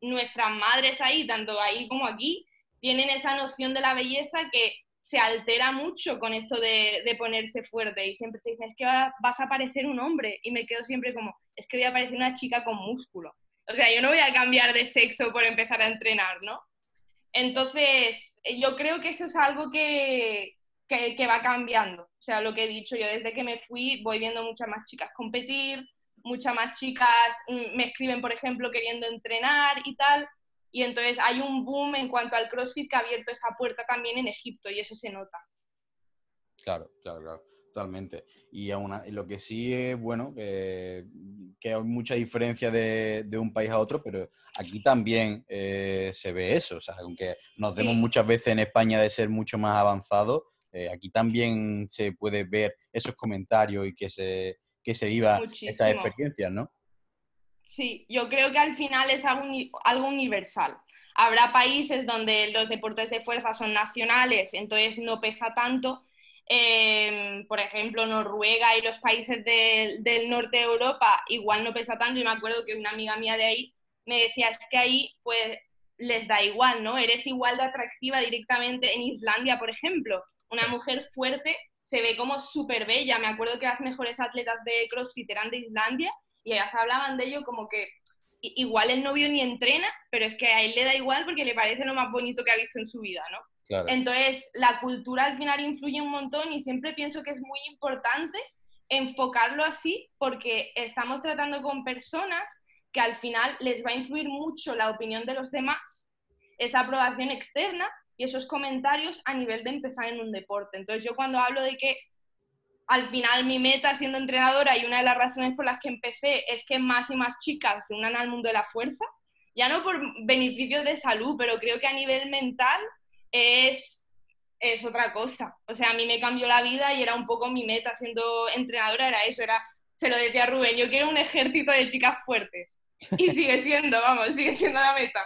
[SPEAKER 2] nuestras madres ahí, tanto ahí como aquí, tienen esa noción de la belleza que se altera mucho con esto de, ponerse fuerte y siempre te dicen, es que vas a parecer un hombre y me quedo siempre como, es que voy a parecer una chica con músculo. O sea, yo no voy a cambiar de sexo por empezar a entrenar, ¿no? Entonces, yo creo que eso es algo que, que, va cambiando. O sea, lo que he dicho yo, desde que me fui voy viendo muchas más chicas competir, muchas más chicas mm, me escriben, por ejemplo, queriendo entrenar y tal. Y entonces hay un boom en cuanto al CrossFit que ha abierto esa puerta también en Egipto y eso se nota.
[SPEAKER 1] Claro, claro, claro, totalmente. Y aún, lo que sí es bueno, que hay mucha diferencia de, un país a otro, pero aquí también eh, se ve eso. O sea, aunque nos demos muchas veces en España de ser mucho más avanzados, eh, aquí también se puede ver esos comentarios y que se, que se viva esas experiencias, ¿no?
[SPEAKER 2] Sí, yo creo que al final es algo, algo universal. Habrá países donde los deportes de fuerza son nacionales, entonces no pesa tanto. Em, por ejemplo, Noruega y los países del norte de Europa igual no pesa tanto. Y me acuerdo que una amiga mía de ahí me decía, es que ahí pues les da igual, ¿no? Eres igual de atractiva directamente en Islandia, por ejemplo. Una mujer fuerte se ve como súper bella. Me acuerdo que las mejores atletas de CrossFit eran de Islandia y ellas hablaban de ello como que igual el novio ni entrena, pero es que a él le da igual porque le parece lo más bonito que ha visto en su vida, ¿no? Entonces, la cultura al final influye un montón y siempre pienso que es muy importante enfocarlo así porque estamos tratando con personas que al final les va a influir mucho la opinión de los demás, esa aprobación externa y esos comentarios a nivel de empezar en un deporte. Entonces, yo cuando hablo de que al final mi meta siendo entrenadora y una de las razones por las que empecé es que más y más chicas se unan al mundo de la fuerza, ya no por beneficios de salud, pero creo que a nivel mental es, es otra cosa. O sea, a mí me cambió la vida y era un poco mi meta siendo entrenadora, era eso, era, se lo decía Rubén, yo quiero un ejército de chicas fuertes. Y sigue siendo, vamos, sigue siendo la meta.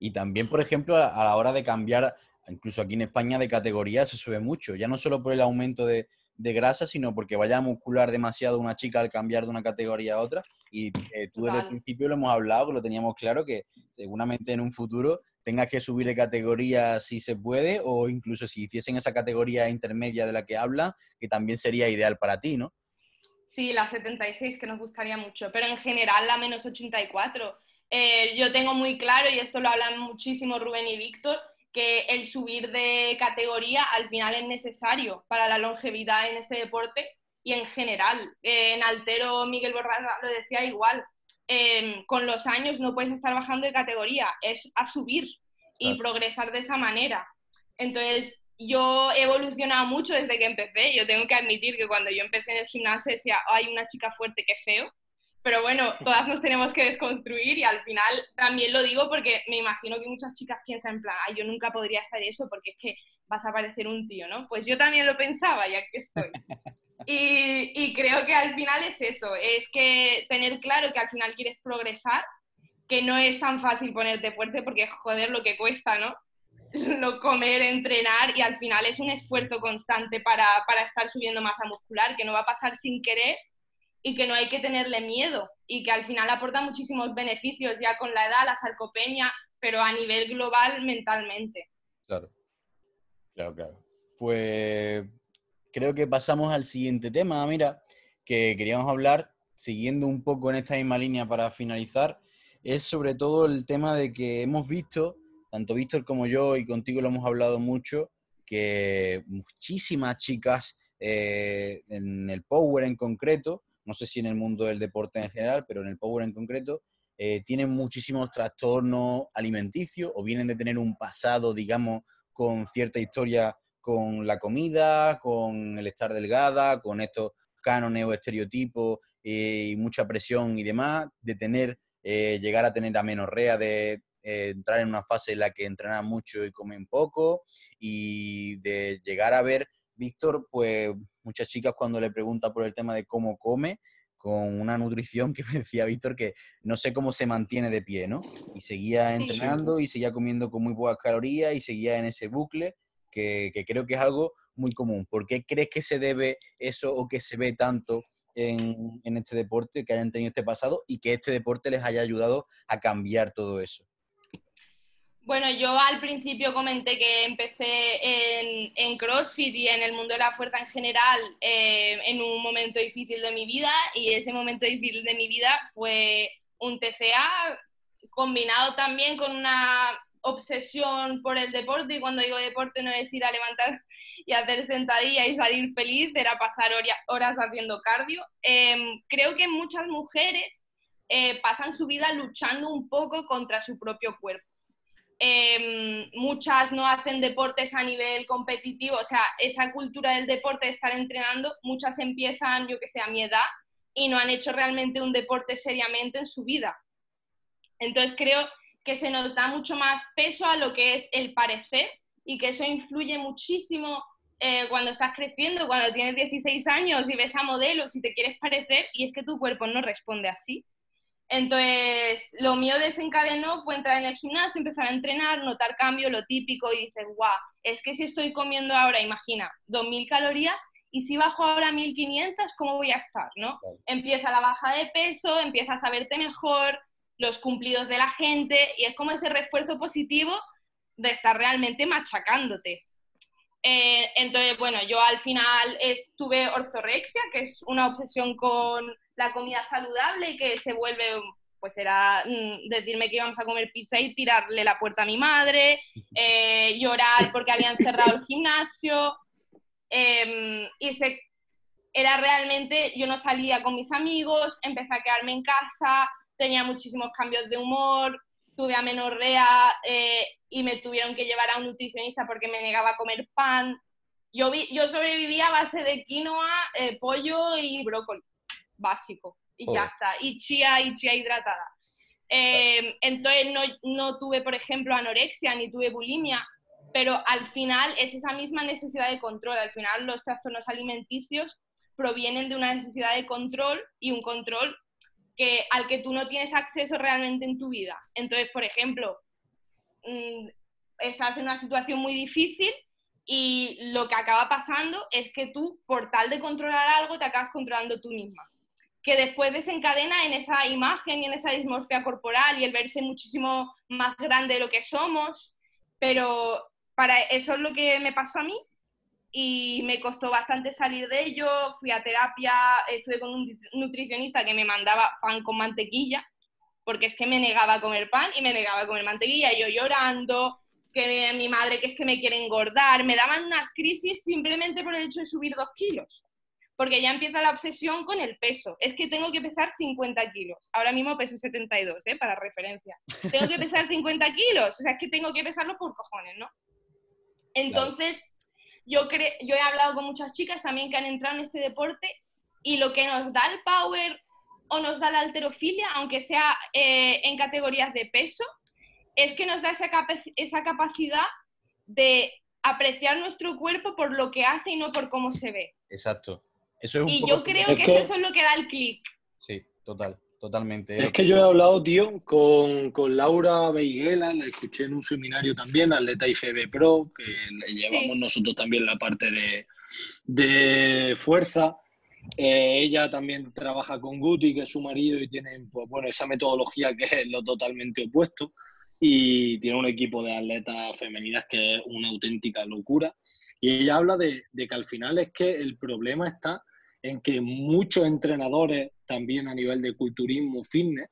[SPEAKER 1] Y también, por ejemplo, a la hora de cambiar, incluso aquí en España, de categoría se sube mucho, ya no solo por el aumento de, de grasa, sino porque vaya a muscular demasiado una chica al cambiar de una categoría a otra. Y eh, tú desde el principio lo hemos hablado, que lo teníamos claro, que seguramente en un futuro tengas que subir de categoría si se puede, o incluso si hiciesen esa categoría intermedia de la que habla, que también sería ideal para ti, ¿no?
[SPEAKER 2] Sí, la 76, que nos gustaría mucho, pero en general la menos 84. Eh, yo tengo muy claro, y esto lo hablan muchísimo Rubén y Víctor, que el subir de categoría al final es necesario para la longevidad en este deporte y en general. en Altero Miguel Borraza lo decía igual, em, con los años no puedes estar bajando de categoría, es a subir y progresar de esa manera. Entonces, yo he evolucionado mucho desde que empecé. Yo tengo que admitir que cuando yo empecé en el gimnasio decía, hay una chica fuerte, que feo. Pero bueno, todas nos tenemos que desconstruir y al final también lo digo porque me imagino que muchas chicas piensan en plan, ay, yo nunca podría hacer eso porque es que vas a parecer un tío, ¿no? Pues yo también lo pensaba ya que estoy. Y, y creo que al final es eso, es que tener claro que al final quieres progresar, que no es tan fácil ponerte fuerte porque joder lo que cuesta, ¿no? no comer, entrenar y al final es un esfuerzo constante para, para, estar subiendo masa muscular, que no va a pasar sin querer y que no hay que tenerle miedo y que al final aporta muchísimos beneficios ya con la edad, la sarcopenia, pero a nivel global mentalmente.
[SPEAKER 1] Claro, claro, claro. Pues creo que pasamos al siguiente tema, mira, que queríamos hablar, siguiendo un poco en esta misma línea para finalizar, es sobre todo el tema de que hemos visto tanto Víctor como yo y contigo lo hemos hablado mucho, que muchísimas chicas eh, en el Power en concreto, no sé si en el mundo del deporte en general, pero en el Power en concreto, eh, tienen muchísimos trastornos alimenticios o vienen de tener un pasado, digamos, con cierta historia con la comida, con el estar delgada, con estos cánones o estereotipos eh, y mucha presión y demás, de tener, llegar a tener amenorrea de, eh, entrar en una fase en la que entrenan mucho y comen poco y de llegar a ver, Víctor, pues muchas chicas cuando le pregunta por el tema de cómo come, con una nutrición que me decía Víctor que no sé cómo se mantiene de pie, ¿no? Y seguía entrenando y seguía comiendo con muy pocas calorías y seguía en ese bucle que, que creo que es algo muy común. ¿Por qué crees que se debe eso o que se ve tanto en, en, este deporte, que hayan tenido este pasado y que este deporte les haya ayudado a cambiar todo eso?
[SPEAKER 2] Bueno, yo al principio comenté que empecé en, CrossFit y en el mundo de la fuerza en general eh, en un momento difícil de mi vida y ese momento difícil de mi vida fue un TCA combinado también con una obsesión por el deporte y cuando digo deporte no es ir a levantar y hacer sentadilla y salir feliz, era pasar horas haciendo cardio. Em, creo que muchas mujeres eh, pasan su vida luchando un poco contra su propio cuerpo Em, muchas no hacen deportes a nivel competitivo, o sea, esa cultura del deporte de estar entrenando, muchas empiezan, yo que sé, a mi edad y no han hecho realmente un deporte seriamente en su vida. Entonces creo que se nos da mucho más peso a lo que es el parecer y que eso influye muchísimo eh, cuando estás creciendo, cuando tienes 16 años y ves a modelos y te quieres parecer y es que tu cuerpo no responde así. Entonces, lo mío desencadenó fue entrar en el gimnasio, empezar a entrenar, notar cambio, lo típico, y dices, guau, es que si estoy comiendo ahora, imagina, 2.000 calorías, y si bajo ahora 1.500, ¿cómo voy a estar? ¿no? Empieza la baja de peso, empiezas a verte mejor, los cumplidos de la gente, y es como ese refuerzo positivo de estar realmente machacándote. Eh, entonces, bueno, yo al final tuve ortorexia, que es una obsesión con la comida saludable que se vuelve, pues era mm, decirme que íbamos a comer pizza y tirarle la puerta a mi madre, eh, llorar porque habían cerrado el gimnasio. Em, y se, era realmente, yo no salía con mis amigos, empecé a quedarme en casa, tenía muchísimos cambios de humor, tuve amenorrea eh, y me tuvieron que llevar a un nutricionista porque me negaba a comer pan. Yo, vi, yo sobrevivía a base de quinoa, eh, pollo y brócoli básico y ya está. Y chía y chía hidratada. Eh, entonces no, no tuve, por ejemplo, anorexia ni tuve bulimia, pero al final es esa misma necesidad de control. Al final los trastornos alimenticios provienen de una necesidad de control y un control que, al que tú no tienes acceso realmente en tu vida. Entonces, por ejemplo, mm, estás en una situación muy difícil y lo que acaba pasando es que tú, por tal de controlar algo, te acabas controlando tú misma que después desencadena en esa imagen y en esa dismorfia corporal y el verse muchísimo más grande de lo que somos, pero para eso es lo que me pasó a mí y me costó bastante salir de ello, fui a terapia, estuve con un nutricionista que me mandaba pan con mantequilla, porque es que me negaba a comer pan y me negaba a comer mantequilla, yo llorando, que mi madre que es que me quiere engordar, me daban unas crisis simplemente por el hecho de subir dos kilos porque ya empieza la obsesión con el peso. Es que tengo que pesar 50 kilos. Ahora mismo peso 72, ¿eh? para referencia. Tengo que pesar 50 kilos. O sea, es que tengo que pesarlo por cojones, ¿no? Entonces, yo, yo he hablado con muchas chicas también que han entrado en este deporte y lo que nos da el power o nos da la alterofilia, aunque sea eh, en categorías de peso, es que nos da esa, esa capacidad de apreciar nuestro cuerpo por lo que hace y no por cómo se ve.
[SPEAKER 1] Exacto
[SPEAKER 2] y yo creo que, eso es lo que da el clic.
[SPEAKER 1] Sí, total, totalmente.
[SPEAKER 3] Es que yo he hablado, tío, con, Laura Beiguela, la escuché en un seminario también, Atleta IFB Pro, que le llevamos nosotros también la parte de, fuerza. Eh, ella también trabaja con Guti, que es su marido, y tiene pues, bueno, esa metodología que es lo totalmente opuesto. Y tiene un equipo de atletas femeninas que es una auténtica locura. Y ella habla de, de, que al final es que el problema está en que muchos entrenadores, también a nivel de culturismo, fitness,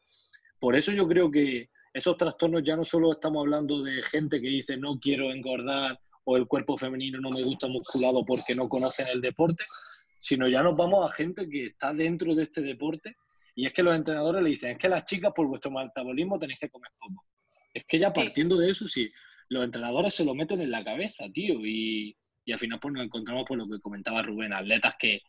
[SPEAKER 3] por eso yo creo que esos trastornos ya no solo estamos hablando de gente que dice no quiero engordar o el cuerpo femenino no me gusta musculado porque no conocen el deporte, sino ya nos vamos a gente que está dentro de este deporte y es que los entrenadores le dicen, es que las chicas por vuestro metabolismo tenéis que comer poco. Es que ya partiendo de eso, sí, los entrenadores se lo meten en la cabeza, tío, y, y al final pues nos encontramos por lo que comentaba Rubén, atletas que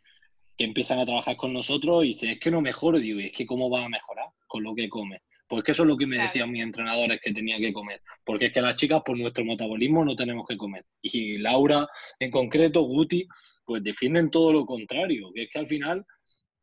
[SPEAKER 3] que empiezan a trabajar con nosotros y dicen, es que no mejoro, digo, y es que cómo va a mejorar con lo que come. Pues que eso es lo que me decían mis entrenadores que tenía que comer. Porque es que las chicas, por nuestro metabolismo, no tenemos que comer. Y Laura, en concreto, Guti, pues defienden todo lo contrario. Que es que al final,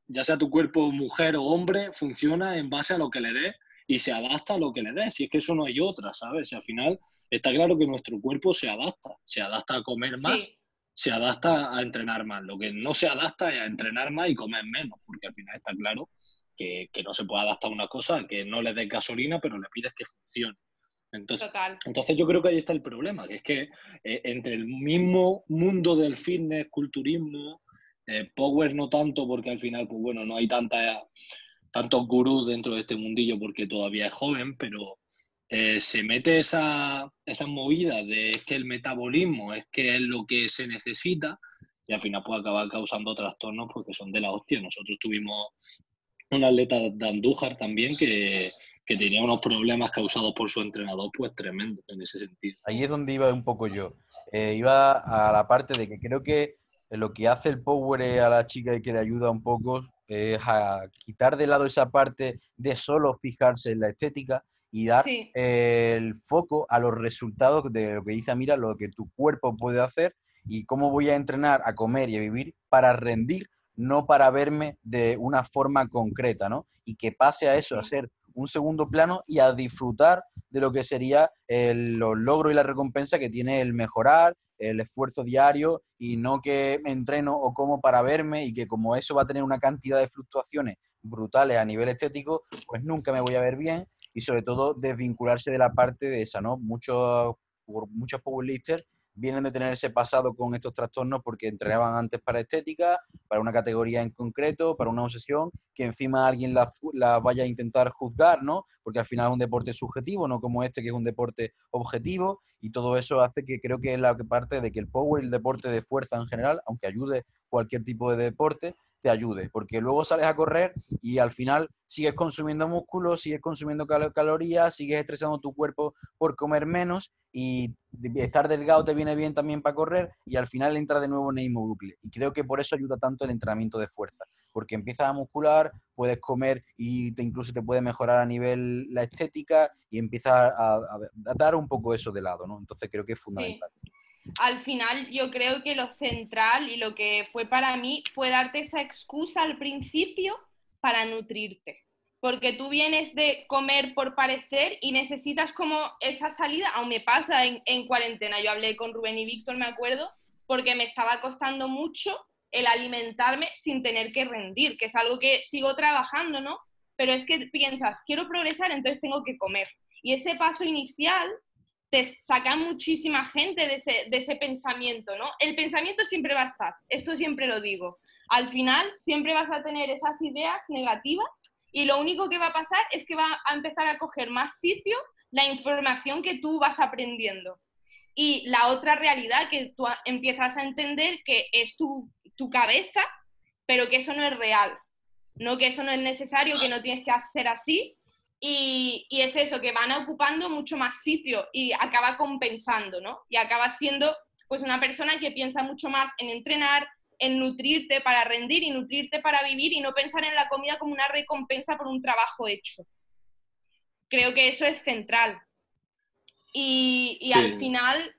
[SPEAKER 3] ya sea tu cuerpo mujer o hombre, funciona en base a lo que le des y se adapta a lo que le des. Y es que eso no hay otra, ¿sabes? Y al final está claro que nuestro cuerpo se adapta. Se adapta a comer más se adapta a entrenar más. Lo que no se adapta es a entrenar más y comer menos, porque al final está claro que, no se puede adaptar a una cosa que no le des gasolina, pero le pides que funcione. Entonces, entonces yo creo que ahí está el problema, que es que eh, entre el mismo mundo del fitness, culturismo, eh, power no tanto, porque al final, pues bueno, no hay tanta, tantos gurús dentro de este mundillo porque todavía es joven, pero eh, se mete esa, esa movida de que el metabolismo es que es lo que se necesita y al final puede acabar causando trastornos porque son de la hostia. Nosotros tuvimos un atleta de Andújar también que, tenía unos problemas causados por su entrenador, pues tremendo en ese sentido.
[SPEAKER 1] Ahí es donde iba un poco yo. Eh, iba a la parte de que creo que lo que hace el power a la chica y que le ayuda un poco es a quitar de lado esa parte de solo fijarse en la estética y dar el foco a los resultados de lo que dice mira lo que tu cuerpo puede hacer y cómo voy a entrenar a comer y a vivir para rendir, no para verme de una forma concreta, ¿no? Y que pase a eso, a ser un segundo plano y a disfrutar de lo que sería el, los logros y la recompensa que tiene el mejorar, el esfuerzo diario y no que me entreno o como para verme y que como eso va a tener una cantidad de fluctuaciones brutales a nivel estético, pues nunca me voy a ver bien y sobre todo desvincularse de la parte de esa, ¿no? Muchos, muchos powerlifters vienen de tener ese pasado con estos trastornos porque entrenaban antes para estética, para una categoría en concreto, para una obsesión, que encima alguien la, la, vaya a intentar juzgar, ¿no? Porque al final es un deporte subjetivo, no como este que es un deporte objetivo, y todo eso hace que creo que es la parte de que el power el deporte de fuerza en general, aunque ayude cualquier tipo de deporte, te ayude, porque luego sales a correr y al final sigues consumiendo músculo, sigues consumiendo calorías, sigues estresando tu cuerpo por comer menos y estar delgado te viene bien también para correr y al final entra de nuevo en el mismo bucle. Y creo que por eso ayuda tanto el entrenamiento de fuerza, porque empiezas a muscular, puedes comer y te incluso te puede mejorar a nivel la estética y empiezas a, dar un poco eso de lado, ¿no? Entonces creo que es fundamental
[SPEAKER 2] al final yo creo que lo central y lo que fue para mí fue darte esa excusa al principio para nutrirte. Porque tú vienes de comer por parecer y necesitas como esa salida, aún me pasa en, en cuarentena. Yo hablé con Rubén y Víctor, me acuerdo, porque me estaba costando mucho el alimentarme sin tener que rendir, que es algo que sigo trabajando, ¿no? Pero es que piensas, quiero progresar, entonces tengo que comer. Y ese paso inicial te saca muchísima gente de ese, pensamiento, ¿no? El pensamiento siempre va a estar, esto siempre lo digo. Al final siempre vas a tener esas ideas negativas y lo único que va a pasar es que va a empezar a coger más sitio la información que tú vas aprendiendo. y la otra realidad que tú empiezas a entender que es tu, tu cabeza, pero que eso no es real, no que eso no es necesario, que no tienes que hacer así. Y, y es eso, que van ocupando mucho más sitio y acaba compensando, ¿no? Y acaba siendo pues una persona que piensa mucho más en entrenar, en nutrirte para rendir y nutrirte para vivir y no pensar en la comida como una recompensa por un trabajo hecho. Creo que eso es central. Y, al final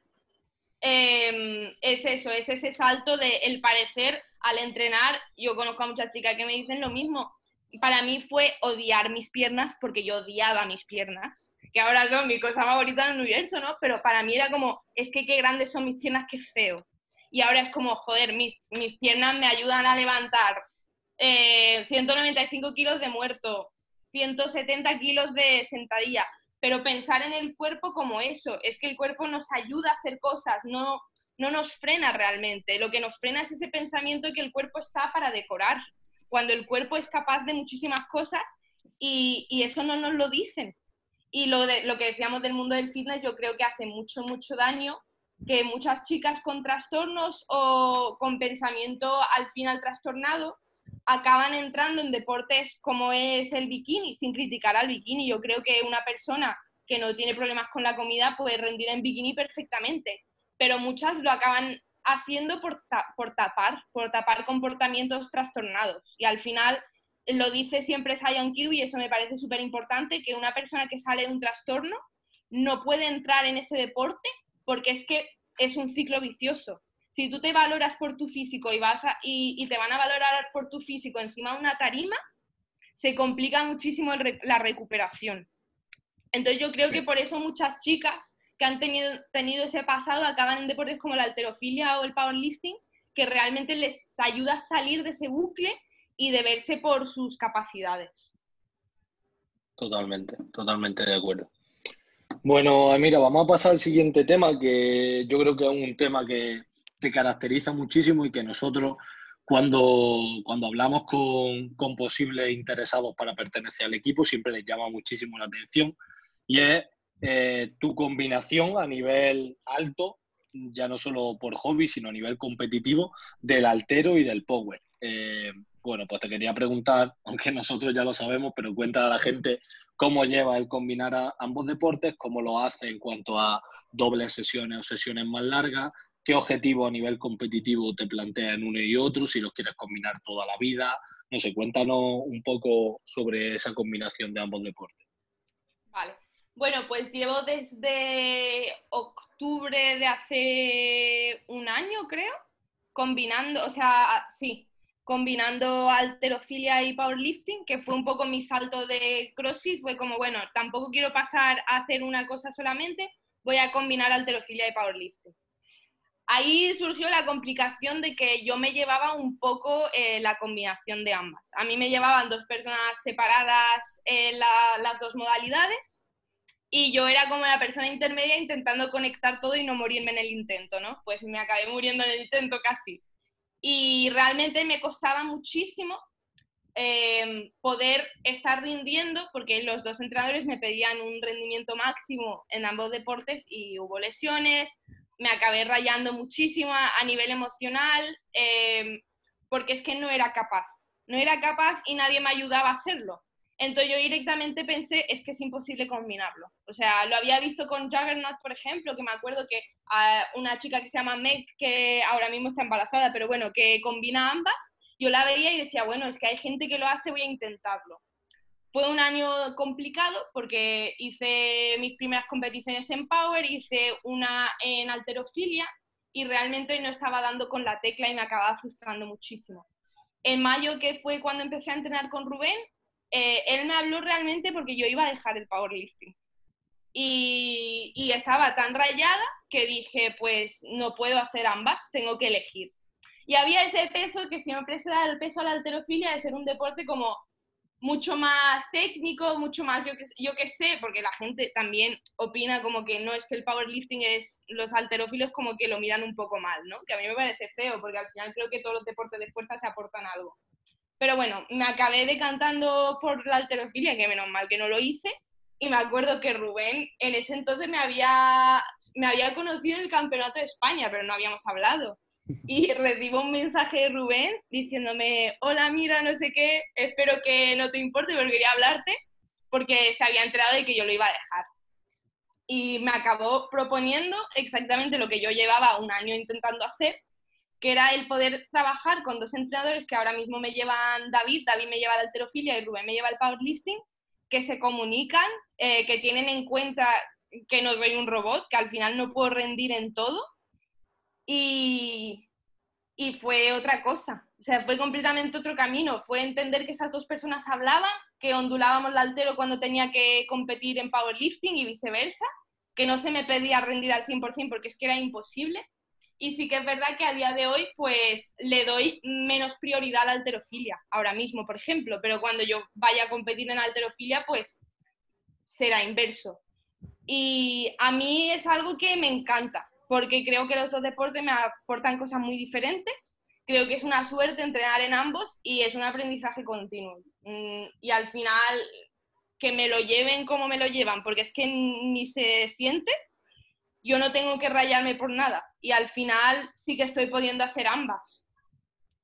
[SPEAKER 2] em, es eso, es ese salto de el parecer al entrenar. Yo conozco a muchas chicas que me dicen lo mismo. Para mí fue odiar mis piernas porque yo odiaba mis piernas, que ahora son mi cosa favorita del universo, ¿no? Pero para mí era como, es que qué grandes son mis piernas, qué feo. Y ahora es como, joder, mis, mis piernas me ayudan a levantar 195 eh, kilos de muerto, 170 kilos de sentadilla pero pensar en el cuerpo como eso, es que el cuerpo nos ayuda a hacer cosas, no, no nos frena realmente. Lo que nos frena es ese pensamiento de que el cuerpo está para decorar, cuando el cuerpo es capaz de muchísimas cosas y, eso no nos lo dicen. Y lo, de, lo que decíamos del mundo del fitness, yo creo que hace mucho, mucho daño que muchas chicas con trastornos o con pensamiento al final trastornado acaban entrando en deportes como es el bikini, sin criticar al bikini. Yo creo que una persona que no tiene problemas con la comida puede rendir en bikini perfectamente, pero muchas lo acaban haciendo por, por tapar, por tapar comportamientos trastornados. Y al final lo dice siempre Sion Q y eso me parece súper importante, que una persona que sale de un trastorno no puede entrar en ese deporte porque es que es un ciclo vicioso si tú te valoras por tu físico y, vas y, te van a valorar por tu físico encima de una tarima, se complica muchísimo la recuperación. Entonces yo creo que por eso muchas chicas que han tenido, tenido ese pasado acaban en deportes como la alterofilia o el powerlifting, que realmente les ayuda a salir de ese bucle y de verse por sus capacidades.
[SPEAKER 3] Totalmente, totalmente de acuerdo. Bueno, mira, vamos a pasar al siguiente tema, que yo creo que es un tema que, te caracteriza muchísimo y que nosotros cuando, cuando hablamos con, con, posibles interesados para pertenecer al equipo siempre les llama muchísimo la atención y es eh, tu combinación a nivel alto, ya no solo por hobby, sino a nivel competitivo, del altero y del power. Eh, bueno, pues te quería preguntar, aunque nosotros ya lo sabemos, pero cuenta a la gente cómo lleva el combinar a ambos deportes, cómo lo hace en cuanto a dobles sesiones o sesiones más largas, qué objetivo a nivel competitivo te plantea en uno y otro, si los quieres combinar toda la vida. No sé, cuéntanos un poco sobre esa combinación de ambos deportes.
[SPEAKER 2] Vale. Bueno, pues llevo desde octubre de hace un año, creo, combinando, o sea, sí, combinando alterofilia y powerlifting, que fue un poco mi salto de CrossFit, fue como, bueno, tampoco quiero pasar a hacer una cosa solamente, voy a combinar alterofilia y powerlifting ahí surgió la complicación de que yo me llevaba un poco eh, la combinación de ambas. A mí me llevaban dos personas separadas en las dos modalidades y yo era como la persona intermedia intentando conectar todo y no morirme en el intento, ¿no? Pues me acabé muriendo en el intento casi. Y realmente me costaba muchísimo em, poder estar rindiendo porque los dos entrenadores me pedían un rendimiento máximo en ambos deportes y hubo lesiones, me acabé rayando muchísimo a, nivel emocional, em, porque es que no era capaz. No era capaz y nadie me ayudaba a hacerlo. Entonces yo directamente pensé, es que es imposible combinarlo. O sea, lo había visto con Juggernaut, por ejemplo, que me acuerdo que una chica que se llama Meg, que ahora mismo está embarazada, pero bueno, que combina ambas, yo la veía y decía, bueno, es que hay gente que lo hace, voy a intentarlo. Fue un año complicado porque hice mis primeras competiciones en Power, hice una en alterofilia y realmente no estaba dando con la tecla y me acababa frustrando muchísimo. En mayo, que fue cuando empecé a entrenar con Rubén, eh, él me habló realmente porque yo iba a dejar el powerlifting. Y, estaba tan rayada que dije, pues no puedo hacer ambas, tengo que elegir. Y había ese peso que siempre se da el peso a la alterofilia de ser un deporte como mucho más técnico, mucho más, yo que, yo que sé, porque la gente también opina como que no es que el powerlifting es, los alterófilos como que lo miran un poco mal, ¿no? Que a mí me parece feo, porque al final creo que todos los deportes de fuerza se aportan algo. Pero bueno, me acabé decantando por la alterofilia, que menos mal que no lo hice, y me acuerdo que Rubén en ese entonces me había, me había conocido en el Campeonato de España, pero no habíamos hablado. Y recibo un mensaje de Rubén diciéndome, hola, mira, no sé qué, espero que no te importe, pero quería hablarte, porque se había enterado de que yo lo iba a dejar. Y me acabó proponiendo exactamente lo que yo llevaba un año intentando hacer, que era el poder trabajar con dos entrenadores que ahora mismo me llevan David, David me lleva la alterofilia y Rubén me lleva el powerlifting, que se comunican, eh, que tienen en cuenta que no soy un robot, que al final no puedo rendir en todo. Y, y fue otra cosa, o sea, fue completamente otro camino, fue entender que esas dos personas hablaban, que ondulábamos la altero cuando tenía que competir en powerlifting y viceversa, que no se me pedía rendir al 100% porque es que era imposible, y sí que es verdad que a día de hoy, pues le doy menos prioridad a la alterofilia, ahora mismo, por ejemplo, pero cuando yo vaya a competir en alterofilia, pues será inverso. Y a mí es algo que me encanta, porque creo que los dos deportes me aportan cosas muy diferentes. Creo que es una suerte entrenar en ambos y es un aprendizaje continuo. Mm, y al final, que me lo lleven como me lo llevan, porque es que ni se siente, yo no tengo que rayarme por nada. Y al final sí que estoy pudiendo hacer ambas.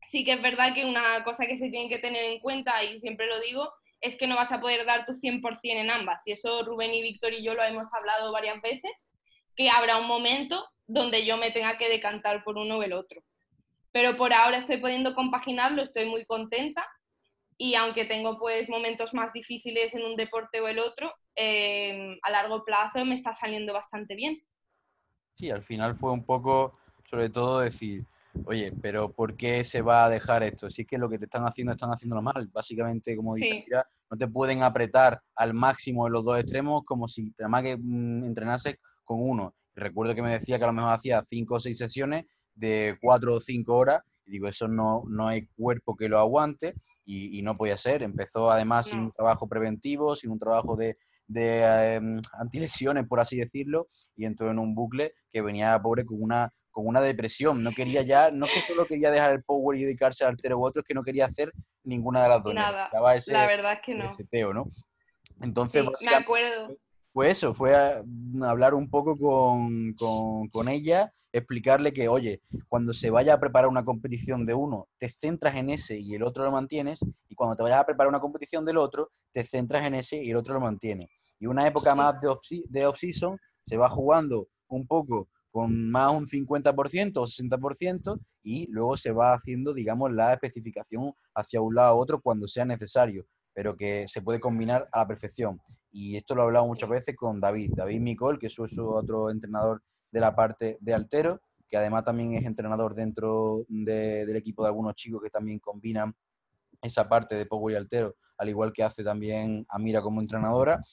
[SPEAKER 2] Sí que es verdad que una cosa que se tiene que tener en cuenta, y siempre lo digo, es que no vas a poder dar tu 100% en ambas. Y eso Rubén y Víctor y yo lo hemos hablado varias veces, que habrá un momento donde yo me tenga que decantar por uno o el otro. Pero por ahora estoy pudiendo compaginarlo, estoy muy contenta y aunque tengo pues momentos más difíciles en un deporte o el otro, eh, a largo plazo me está saliendo bastante bien.
[SPEAKER 1] Sí, al final fue un poco, sobre todo, decir, oye, pero ¿por qué se va a dejar esto? Si es que lo que te están haciendo, están haciéndolo mal. Básicamente, como sí. no te pueden apretar al máximo en los dos extremos como si además que mm, entrenases con uno. Recuerdo que me decía que a lo mejor hacía cinco o seis sesiones de cuatro o cinco horas. Y digo, eso no, no hay cuerpo que lo aguante y, no podía ser. Empezó además sin un trabajo preventivo, sin un trabajo de, de em, antilesiones, por así decirlo, y entró en un bucle que venía pobre con una, con una depresión. No quería ya, no es que solo quería dejar el power y dedicarse al altero u otro, es que no quería hacer ninguna de las dos.
[SPEAKER 2] Nada, la verdad es que no.
[SPEAKER 1] ¿no? Entonces,
[SPEAKER 2] me acuerdo.
[SPEAKER 1] Fue eso, fue hablar un poco con, con, con ella explicarle que, oye, cuando se vaya a preparar una competición de uno, te centras en ese y el otro lo mantienes, y cuando te vayas a preparar una competición del otro, te centras en ese y el otro lo mantiene. Y una época más de off-season se va jugando un poco con más un 50% o 60% y luego se va haciendo, digamos, la especificación hacia un lado u otro cuando sea necesario, pero que se puede combinar a la perfección. Y esto lo he hablado muchas veces con David, David Micol, que es otro entrenador de la parte de altero, que además también es entrenador dentro del equipo de algunos chicos que también combinan esa parte de power y altero, al igual que hace también Amira como entrenadora,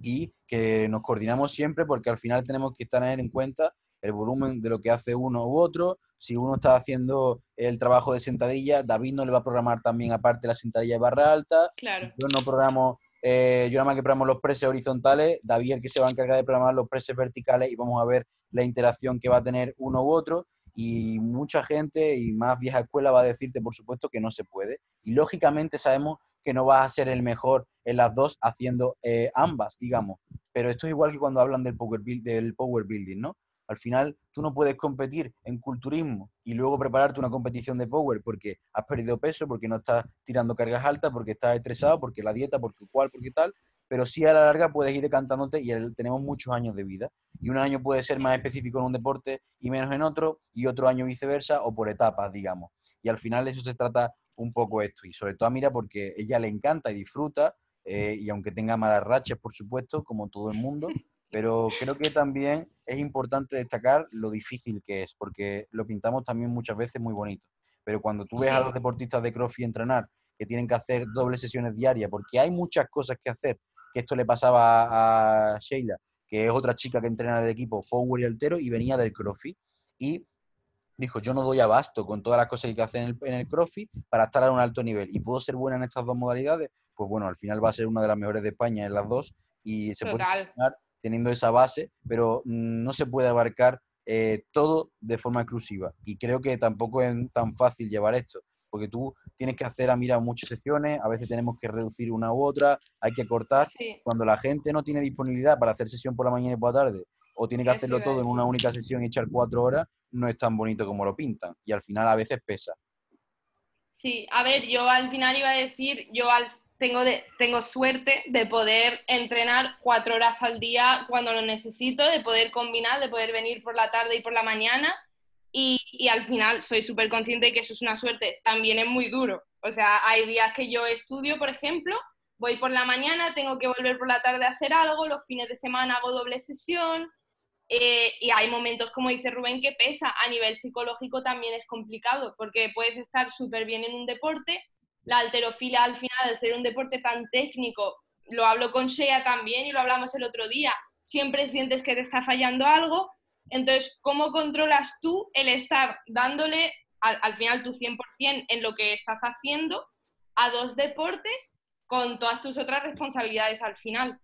[SPEAKER 1] y que nos coordinamos siempre porque al final tenemos que tener en cuenta el volumen de lo que hace uno u otro. Si uno está haciendo el trabajo de sentadilla, David no le va a programar también aparte la sentadilla de barra alta.
[SPEAKER 2] Claro.
[SPEAKER 1] yo no programo eh, yo nada más que programo los preses horizontales, David el que se va a encargar de programar los preses verticales y vamos a ver la interacción que va a tener uno u otro. Y mucha gente y más vieja escuela va a decirte, por supuesto, que no se puede. Y lógicamente sabemos que no vas a ser el mejor en las dos haciendo eh, ambas, digamos. Pero esto es igual que cuando hablan del power, del power building, ¿no? Al final, tú no puedes competir en culturismo y luego prepararte una competición de power porque has perdido peso, porque no estás tirando cargas altas, porque estás estresado, porque la dieta, porque cual, porque tal. Pero sí a la larga puedes ir decantándote y tenemos muchos años de vida. Y un año puede ser más específico en un deporte y menos en otro, y otro año viceversa, o por etapas, digamos. Y al final eso se trata un poco esto. Y sobre todo a Mira porque ella le encanta y disfruta, eh, y aunque tenga malas rachas, por supuesto, como todo el mundo, pero creo que también es importante destacar lo difícil que es, porque lo pintamos también muchas veces muy bonito. Pero cuando tú ves a los deportistas de CrossFit entrenar, que tienen que hacer dobles sesiones diarias, porque hay muchas cosas que hacer, que esto le pasaba a Sheila, que es otra chica que entrena en el equipo Power y Altero, y venía del CrossFit, y dijo, yo no doy abasto con todas las cosas que hay que hacer en el, en el CrossFit para estar a un alto nivel, y puedo ser buena en estas dos modalidades, pues bueno, al final va a ser una de las mejores de España en las dos, y se puede teniendo esa base, pero no se puede abarcar eh, todo de forma exclusiva. Y creo que tampoco es tan fácil llevar esto. porque tú tienes que hacer a mira muchas sesiones, a veces tenemos que reducir una u otra, hay que cortar. Cuando la gente no tiene disponibilidad para hacer sesión por la mañana y por la tarde, o tiene que hacerlo todo en una única sesión y echar cuatro horas, no es tan bonito como lo pintan. Y al final a veces pesa.
[SPEAKER 2] Sí, a ver, yo al final iba a decir, yo tengo, de, tengo suerte de poder entrenar cuatro horas al día cuando lo necesito, de poder combinar, de poder venir por la tarde y por la mañana. Y, y al final soy súper consciente de que eso es una suerte. También es muy duro. O sea, hay días que yo estudio, por ejemplo, voy por la mañana, tengo que volver por la tarde a hacer algo, los fines de semana hago doble sesión, eh, y hay momentos, como dice Rubén, que pesa. A nivel psicológico también es complicado, porque puedes estar súper bien en un deporte. La alterofilia, al final, al ser un deporte tan técnico, lo hablo con Shea también y lo hablamos el otro día, siempre sientes que te está fallando algo. Entonces, ¿cómo controlas tú el estar dándole al, al final tu 100% en lo que estás haciendo a dos deportes con todas tus otras responsabilidades al final?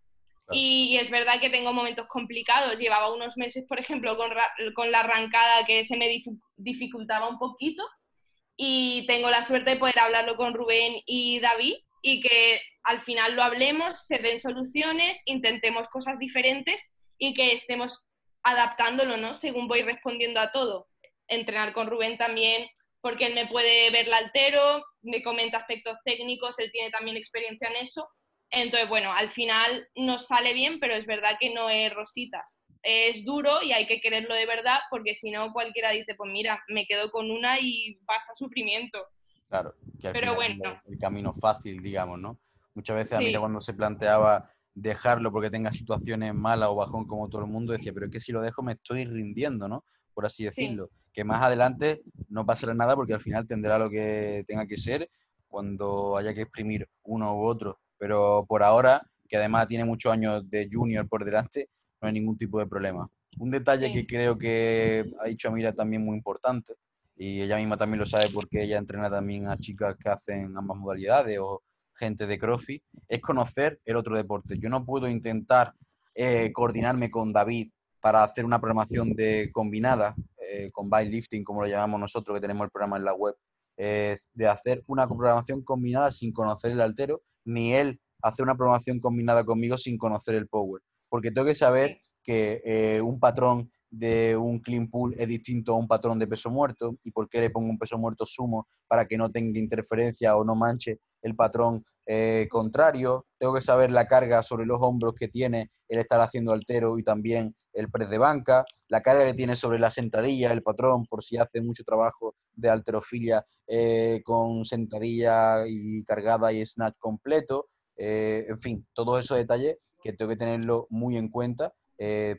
[SPEAKER 2] Y, es verdad que tengo momentos complicados. Llevaba unos meses, por ejemplo, con, con la arrancada que se me dificultaba un poquito y tengo la suerte de poder hablarlo con Rubén y David y que al final lo hablemos, se den soluciones, intentemos cosas diferentes y que estemos adaptándolo, ¿no? Según voy respondiendo a todo. Entrenar con Rubén también, porque él me puede ver la altero, me comenta aspectos técnicos, él tiene también experiencia en eso entonces, bueno, al final nos sale bien, pero es verdad que no es rositas. Es duro y hay que quererlo de verdad, porque si no, cualquiera dice, pues mira, me quedo con una y basta sufrimiento.
[SPEAKER 1] Claro, que al pero bueno. el camino fácil, digamos, ¿no? Muchas veces a mí cuando se planteaba dejarlo porque tenga situaciones malas o bajón como todo el mundo, decía, pero es que si lo dejo me estoy rindiendo, ¿no? Por así decirlo. Que más adelante no pasará nada porque al final tendrá lo que tenga que ser cuando haya que exprimir uno u otro pero por ahora, que además tiene muchos años de junior por delante, no hay ningún tipo de problema. Un detalle que creo que ha dicho Amira también muy importante, y ella misma también lo sabe porque ella entrena también a chicas que hacen ambas modalidades o gente de CrossFit, es conocer el otro deporte. Yo no puedo intentar eh, coordinarme con David para hacer una programación de combinada, eh, con lifting, como lo llamamos nosotros, que tenemos el programa en la web, de hacer una programación combinada sin conocer el altero ni él hace una programación combinada conmigo sin conocer el power. Porque tengo que saber que eh, un patrón de un clean pool es distinto a un patrón de peso muerto y por qué le pongo un peso muerto sumo para que no tenga interferencia o no manche el patrón eh, contrario. Tengo que saber la carga sobre los hombros que tiene el estar haciendo altero y también el press de banca, la carga que tiene sobre la sentadilla, el patrón, por si hace mucho trabajo de alterofilia eh, con sentadilla y cargada y snatch completo. Eh, en fin, todos esos detalles que tengo que tenerlo muy en cuenta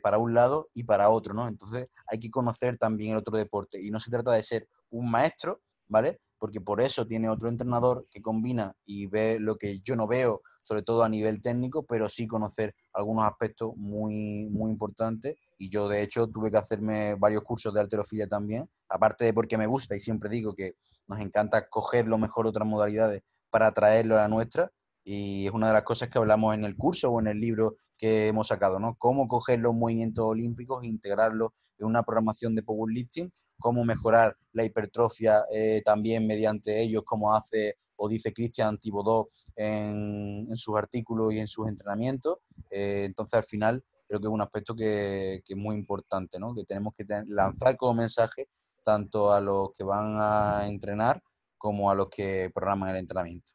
[SPEAKER 1] para un lado y para otro, ¿no? Entonces hay que conocer también el otro deporte y no se trata de ser un maestro, ¿vale? Porque por eso tiene otro entrenador que combina y ve lo que yo no veo, sobre todo a nivel técnico, pero sí conocer algunos aspectos muy, muy importantes. Y yo, de hecho, tuve que hacerme varios cursos de alterofilia también, aparte de porque me gusta y siempre digo que nos encanta coger lo mejor otras modalidades para traerlo a la nuestra. Y es una de las cosas que hablamos en el curso o en el libro que hemos sacado, ¿no? Cómo coger los movimientos olímpicos e integrarlos en una programación de powerlifting, cómo mejorar la hipertrofia eh, también mediante ellos, como hace o dice Cristian Tibodó en, en, sus artículos y en sus entrenamientos. Eh, entonces, al final, creo que es un aspecto que, que es muy importante, ¿no? que tenemos que lanzar como mensaje tanto a los que van a entrenar como a los que programan el entrenamiento.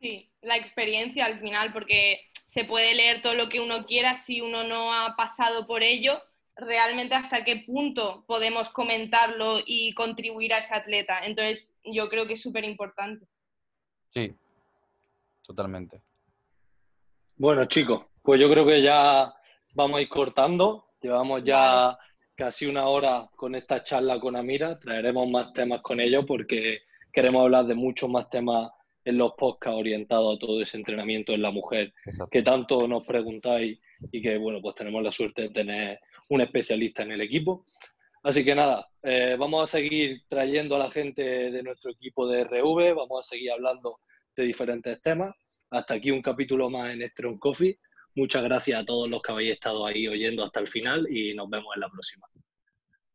[SPEAKER 2] Sí, la experiencia al final, porque se puede leer todo lo que uno quiera si uno no ha pasado por ello, realmente hasta qué punto podemos comentarlo y contribuir a ese atleta. Entonces, yo creo que es súper importante.
[SPEAKER 1] Sí, totalmente.
[SPEAKER 3] Bueno, chicos, pues yo creo que ya vamos a ir cortando. Llevamos ya casi una hora con esta charla con Amira. Traeremos más temas con ellos porque queremos hablar de muchos más temas en los podcasts orientados a todo ese entrenamiento en la mujer que tanto nos preguntáis y que, bueno, pues tenemos la suerte de tener un especialista en el equipo. Así que nada, eh, vamos a seguir trayendo a la gente de nuestro equipo de RV, vamos a seguir hablando de diferentes temas. Hasta aquí un capítulo más en Strong Coffee. Muchas gracias a todos los que habéis estado ahí oyendo hasta el final y nos vemos en la próxima.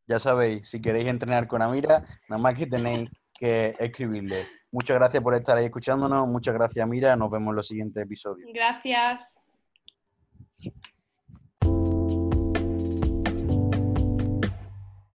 [SPEAKER 1] Ya sabéis, si queréis entrenar con Amira, nada más que tenéis que escribirle. Muchas gracias por estar ahí escuchándonos. Muchas gracias, Mira. Nos vemos en los siguientes episodios.
[SPEAKER 2] Gracias.